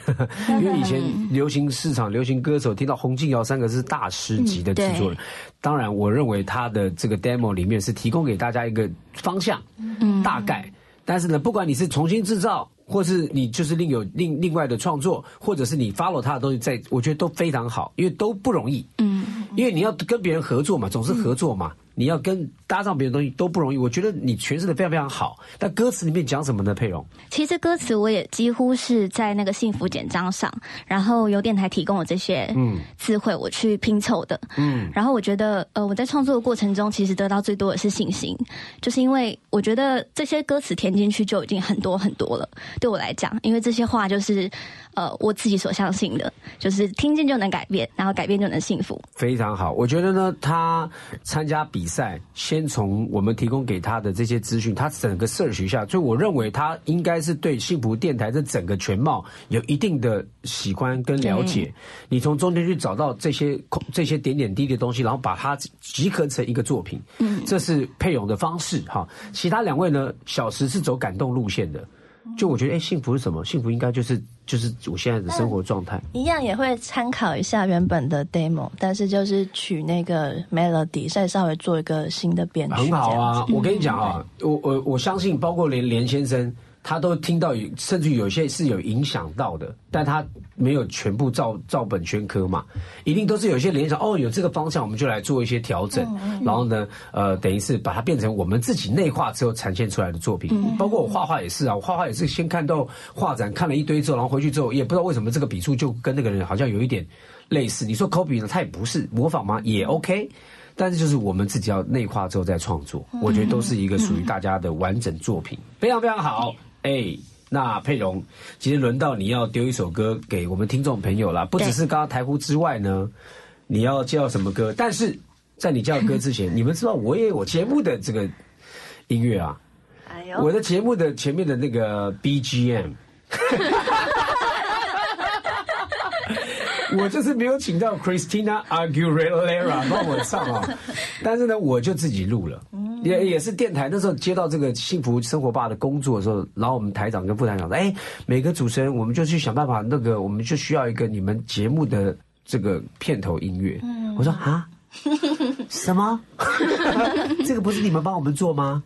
[SPEAKER 2] 因为以前流行市场、流行歌手听到洪敬尧三个字是大师级的制作人，当然，我认为他的这个 demo 里面是提供给大家一个方向，
[SPEAKER 5] 嗯。
[SPEAKER 2] 大概，但是呢，不管你是重新制造。或是你就是另有另另外的创作，或者是你 follow 他的东西在，我觉得都非常好，因为都不容易。
[SPEAKER 5] 嗯，
[SPEAKER 2] 因为你要跟别人合作嘛，总是合作嘛，你要跟搭上别人东西都不容易。我觉得你诠释的非常非常好，但歌词里面讲什么呢？佩蓉，
[SPEAKER 5] 其实歌词我也几乎是在那个幸福简章上，然后有电台提供的这些
[SPEAKER 2] 嗯
[SPEAKER 5] 词汇我去拼凑的。
[SPEAKER 2] 嗯
[SPEAKER 5] 然后我觉得，呃，我在创作的过程中，其实得到最多的是信心，就是因为我觉得这些歌词填进去就已经很多很多了，对我来讲，因为这些话就是，呃，我自己所相信的，就是听见就能改变，然后改变就能幸福。
[SPEAKER 2] 非常好。我觉得呢，他参加比赛，先从我们提供给他的这些资讯，他整个 search 一下，所以我认为他应该是对幸福电台这整个全貌有一定的喜欢跟了解。你从中间去找到这些空这些点点滴滴的东西，然后把它集合成一个作品。
[SPEAKER 5] 嗯
[SPEAKER 2] 这是佩勇的方式哈。其他两位呢，小时是走感动路线的。就我觉得，哎，幸福是什么？幸福应该就是就是我现在的生活状态。
[SPEAKER 4] 一样也会参考一下原本的 demo，但是就是取那个 melody，再稍微做一个新的编曲。
[SPEAKER 2] 很好啊我跟你讲啊，我我我相信，包括连连先生，他都听到有，甚至有些是有影响到的，但他没有全部照照本宣科嘛，一定都是有些联想。哦，有这个方向，我们就来做一些调整，然后呢，呃，等于是把它变成我们自己内化之后呈现出来的作品。包括我画画也是啊，我画画也是先看到画展看了一堆之后，然后回去之后也不知道为什么这个笔触就跟那个人好像有一点类似。你说 copy 呢，他也不是模仿吗？也 OK。但是就是我们自己要内化之后再创作，我觉得都是一个属于大家的完整作品，非常非常好。哎，那佩蓉，今天轮到你要丢一首歌给我们听众朋友啦，不只是刚刚台呼之外呢，你要介绍什么歌？但是在你介绍歌之前，你们知道我也有我节目的这个音乐啊，
[SPEAKER 4] 哎呦，
[SPEAKER 2] 我的节目的前面的那个 BGM。(laughs) (laughs) 我就是没有请到 Christina Aguilera 帮我唱啊，(laughs) 但是呢，我就自己录了，也也是电台那时候接到这个幸福生活吧的工作的时候，然后我们台长跟副台长说，哎，每个主持人我们就去想办法，那个我们就需要一个你们节目的这个片头音乐。嗯我说啊，什么？(laughs) 这个不是你们帮我们做吗？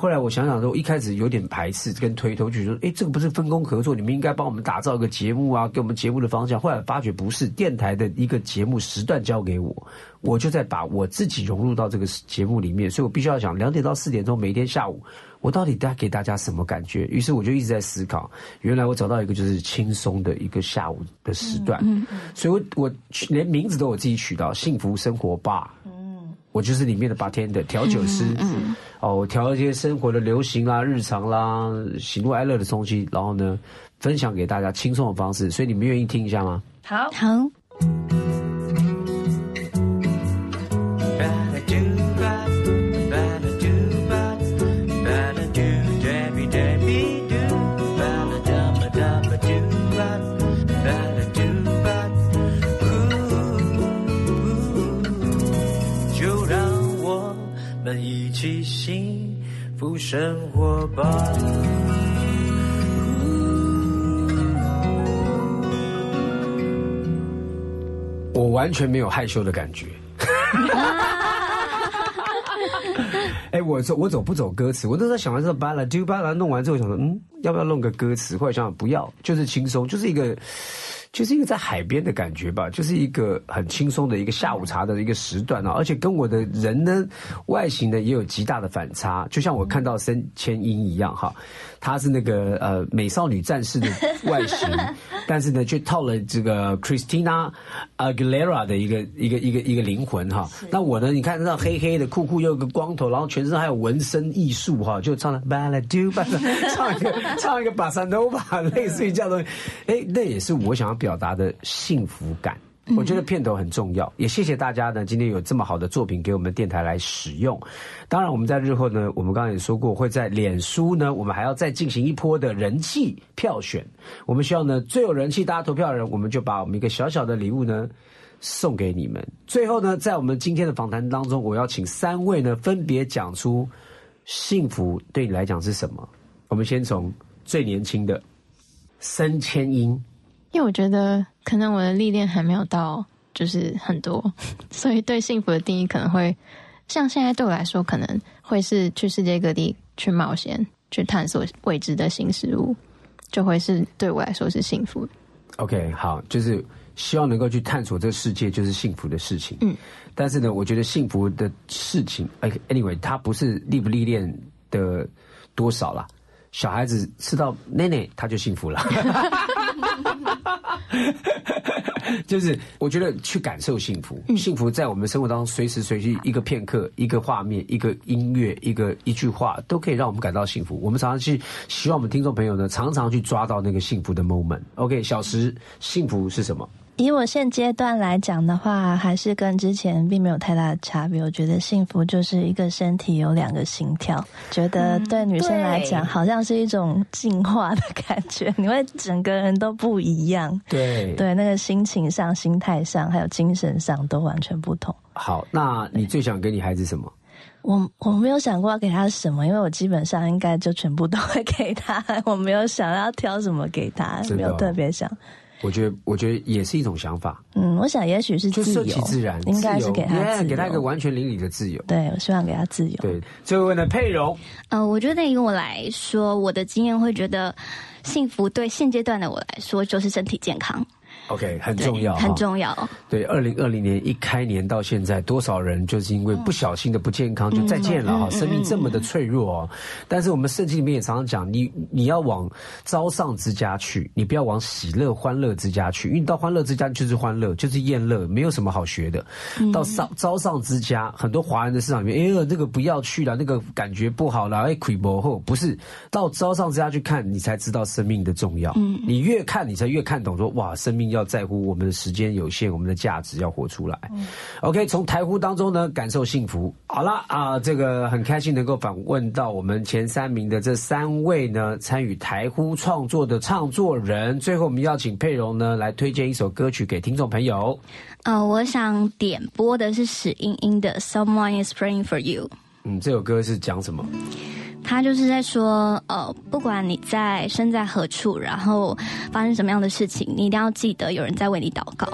[SPEAKER 2] 后来我想想说，一开始有点排斥跟推脱，就说：“哎，这个不是分工合作，你们应该帮我们打造一个节目啊，给我们节目的方向。”后来发觉不是，电台的一个节目时段交给我，我就在把我自己融入到这个节目里面，所以我必须要想两点到四点钟每天下午，我到底带给大家什么感觉？于是我就一直在思考，原来我找到一个就是轻松的一个下午的时段，所以我我连名字都我自己取到“幸福生活吧”。我就是里面的 bartender 调酒师，哦，我调一些生活的流行啦、日常啦、喜怒哀乐的东西，然后呢，分享给大家轻松的方式。所以你们愿意听一下吗？
[SPEAKER 4] 好，
[SPEAKER 5] 好。
[SPEAKER 1] 生活吧。
[SPEAKER 2] 我完全没有害羞的感觉。(laughs) 哎、我走我走不走歌词？我那时候想完这个巴拉丢巴拉弄完之后，想说，嗯，要不要弄个歌词？后来想想不要，就是轻松，就是一个，就是一个在海边的感觉吧，就是一个很轻松的一个下午茶的一个时段啊，而且跟我的人呢外形呢也有极大的反差，就像我看到森千英一样哈，她是那个呃美少女战士的外形，(laughs) 但是呢却套了这个 Christina Aguilera 的一个一个一个一个灵魂哈。那我呢，你看那黑黑的酷酷又有个光头，然后全身还有纹身艺术哈，就唱了 Baladu b a 唱一个唱一个巴萨诺瓦，类似于这样的东西，哎，那也是我想要表达的幸福感。我觉得片头很重要，也谢谢大家呢，今天有这么好的作品给我们电台来使用。当然，我们在日后呢，我们刚刚也说过，会在脸书呢，我们还要再进行一波的人气票选。我们希望呢，最有人气，大家投票的人，我们就把我们一个小小的礼物呢送给你们。最后呢，在我们今天的访谈当中，我要请三位呢分别讲出幸福对你来讲是什么。我们先从最年轻的森千英。
[SPEAKER 3] 因为我觉得可能我的历练还没有到，就是很多，(laughs) 所以对幸福的定义可能会像现在对我来说，可能会是去世界各地去冒险，去探索未知的新事物，就会是对我来说是幸福的。
[SPEAKER 2] OK，好，就是希望能够去探索这个世界，就是幸福的事情。
[SPEAKER 3] 嗯，
[SPEAKER 2] 但是呢，我觉得幸福的事情，哎，anyway，它不是历不历练的多少啦。小孩子吃到奶奶，他就幸福了。(laughs) 就是我觉得去感受幸福，幸福在我们生活当中随时随地一个片刻、一个画面、一个音乐、一个一句话，都可以让我们感到幸福。我们常常去希望我们听众朋友呢，常常去抓到那个幸福的 moment。OK，小时幸福是什么？
[SPEAKER 4] 以我现阶段来讲的话，还是跟之前并没有太大的差别。我觉得幸福就是一个身体有两个心跳，觉得对女生来讲，好像是一种进化的感觉，你会整个人都不一样。
[SPEAKER 2] 对
[SPEAKER 4] 对，那个心情上、心态上，还有精神上都完全不同。
[SPEAKER 2] 好，那你最想给你孩子什么？
[SPEAKER 4] 我我没有想过要给他什么，因为我基本上应该就全部都会给他，我没有想要挑什么给他，没有特别想。
[SPEAKER 2] 我觉得，我觉得也是一种想法，
[SPEAKER 4] 嗯，我想也许是
[SPEAKER 2] 就顺
[SPEAKER 4] 自由，
[SPEAKER 2] 其自然，
[SPEAKER 4] 应该是给他自由，
[SPEAKER 2] 给他一个完全淋漓的自由。
[SPEAKER 4] 对，我希望给他自由。
[SPEAKER 2] 对，最后问的佩蓉，
[SPEAKER 5] 呃，我觉得以我来说，我的经验会觉得，幸福对现阶段的我来说就是身体健康，
[SPEAKER 2] OK，很重要，
[SPEAKER 5] 很重要。
[SPEAKER 2] 对，二零二零年一开年到现在，多少人就是因为不小心的不健康就再见了哈、生命这么的脆弱哦。但是我们圣经里面也常常讲，你你要往招上之家去，你不要往喜乐欢乐之家去，因为你到欢乐之家就是欢乐，就是宴乐，没有什么好学的。到上招上之家，很多华人的市场里面，哎呦，那个不要去了，那个感觉不好了，哎，亏薄后不是到招上之家去看，你才知道生命的重要。
[SPEAKER 5] 嗯
[SPEAKER 2] 你越看，你才越看懂说，哇，生命要在乎我们的时间有限，我们的价值要活出来。OK，从台呼当中呢，感受幸福。好了啊，这个很开心能够访问到我们前三名的这三位呢，参与台呼创作的唱作人。最后，我们邀请佩蓉呢来推荐一首歌曲给听众朋友。
[SPEAKER 5] 呃，我想点播的是史英英的《Someone Is Praying for You》。
[SPEAKER 2] 嗯，这首歌是讲什么？
[SPEAKER 5] 他就是在说，呃，不管你在身在何处，然后发生什么样的事情，你一定要记得有人在为你祷告。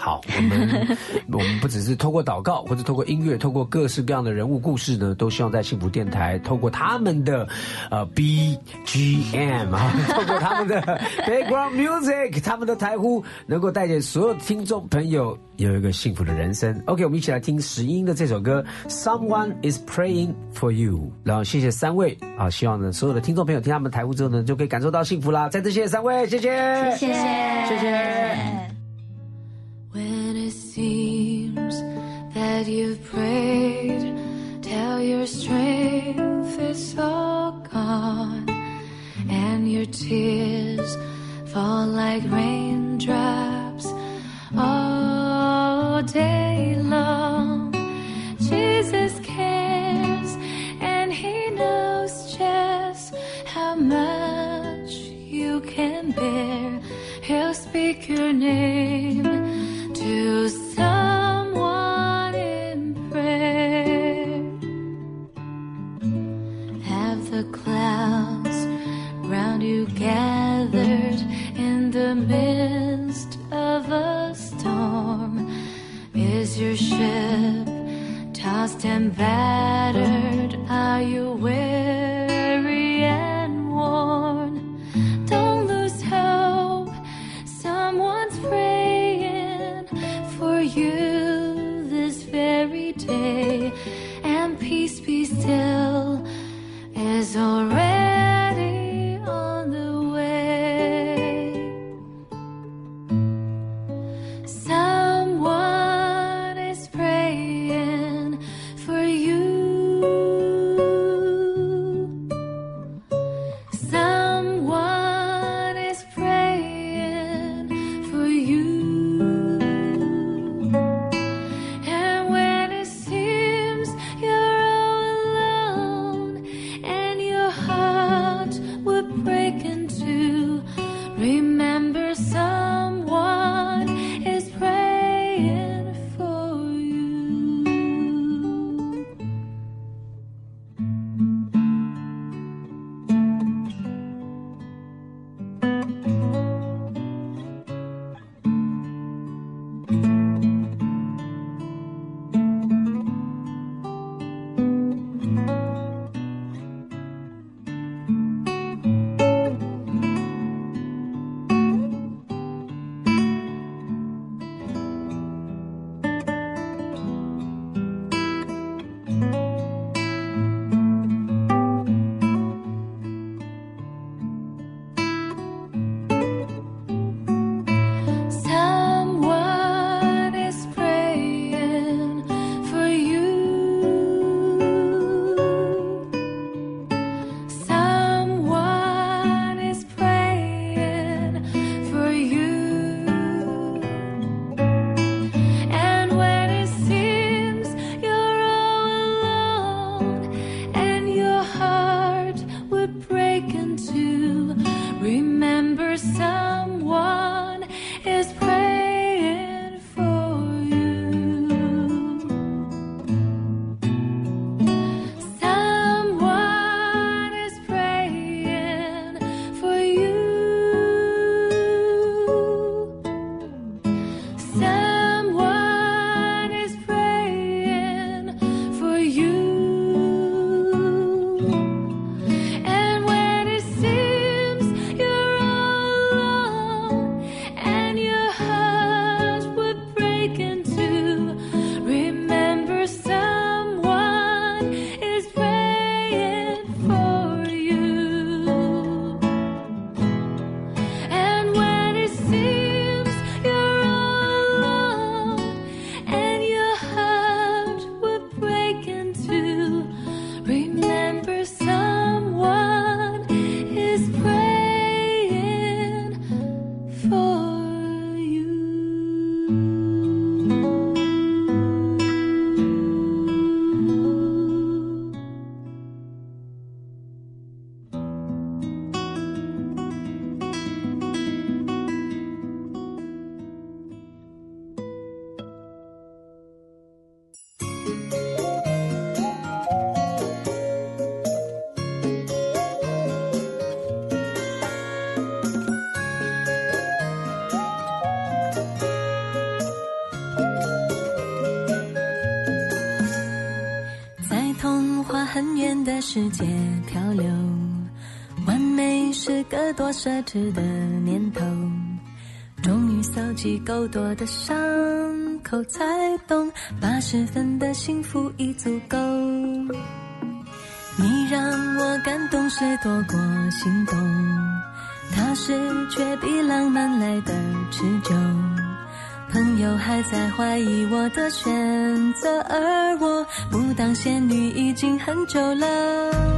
[SPEAKER 2] 好，我们 (laughs) 我们不只是透过祷告，或者透过音乐，透过各式各样的人物故事呢，都希望在幸福电台，透过他们的呃 BGM 啊，(laughs) 透过他们的 (laughs) background music，他们的台呼，能够带给所有听众朋友有一个幸福的人生。OK，我们一起来听石英的这首歌《Someone Is Praying for You》，然后谢谢三位啊，希望呢所有的听众朋友听他们台呼之后呢，就可以感受到幸福啦。再次谢谢三位，谢谢，
[SPEAKER 5] 谢谢，
[SPEAKER 2] 谢谢。
[SPEAKER 9] When it seems that you've prayed till your strength is all gone and your tears fall like raindrops all day long. Jesus cares and he knows just how much you can bear. He'll speak your name to someone in prayer.
[SPEAKER 16] Have the clouds round you gathered in the midst of a storm? Is your ship tossed and
[SPEAKER 17] battered? 世界漂流。完美是个多奢侈的念头，终于搜集够多的伤口，才懂八十分的幸福已足够。你让我感动是多过心动，踏实却比浪漫来的持久。朋友还在怀疑我的选择而我不当仙女已经很久了。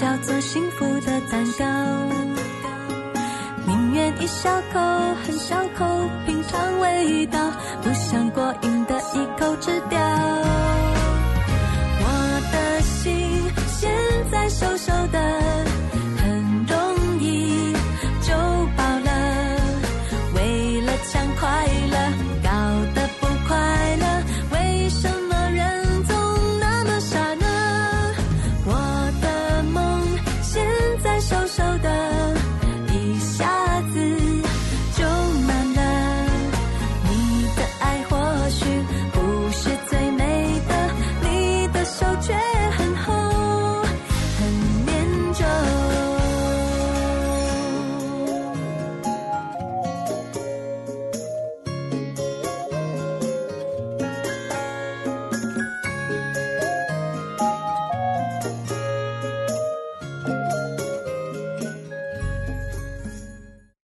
[SPEAKER 17] 叫做幸福的蛋糕。宁愿一小口很小口品尝味道不想过瘾的一口吃掉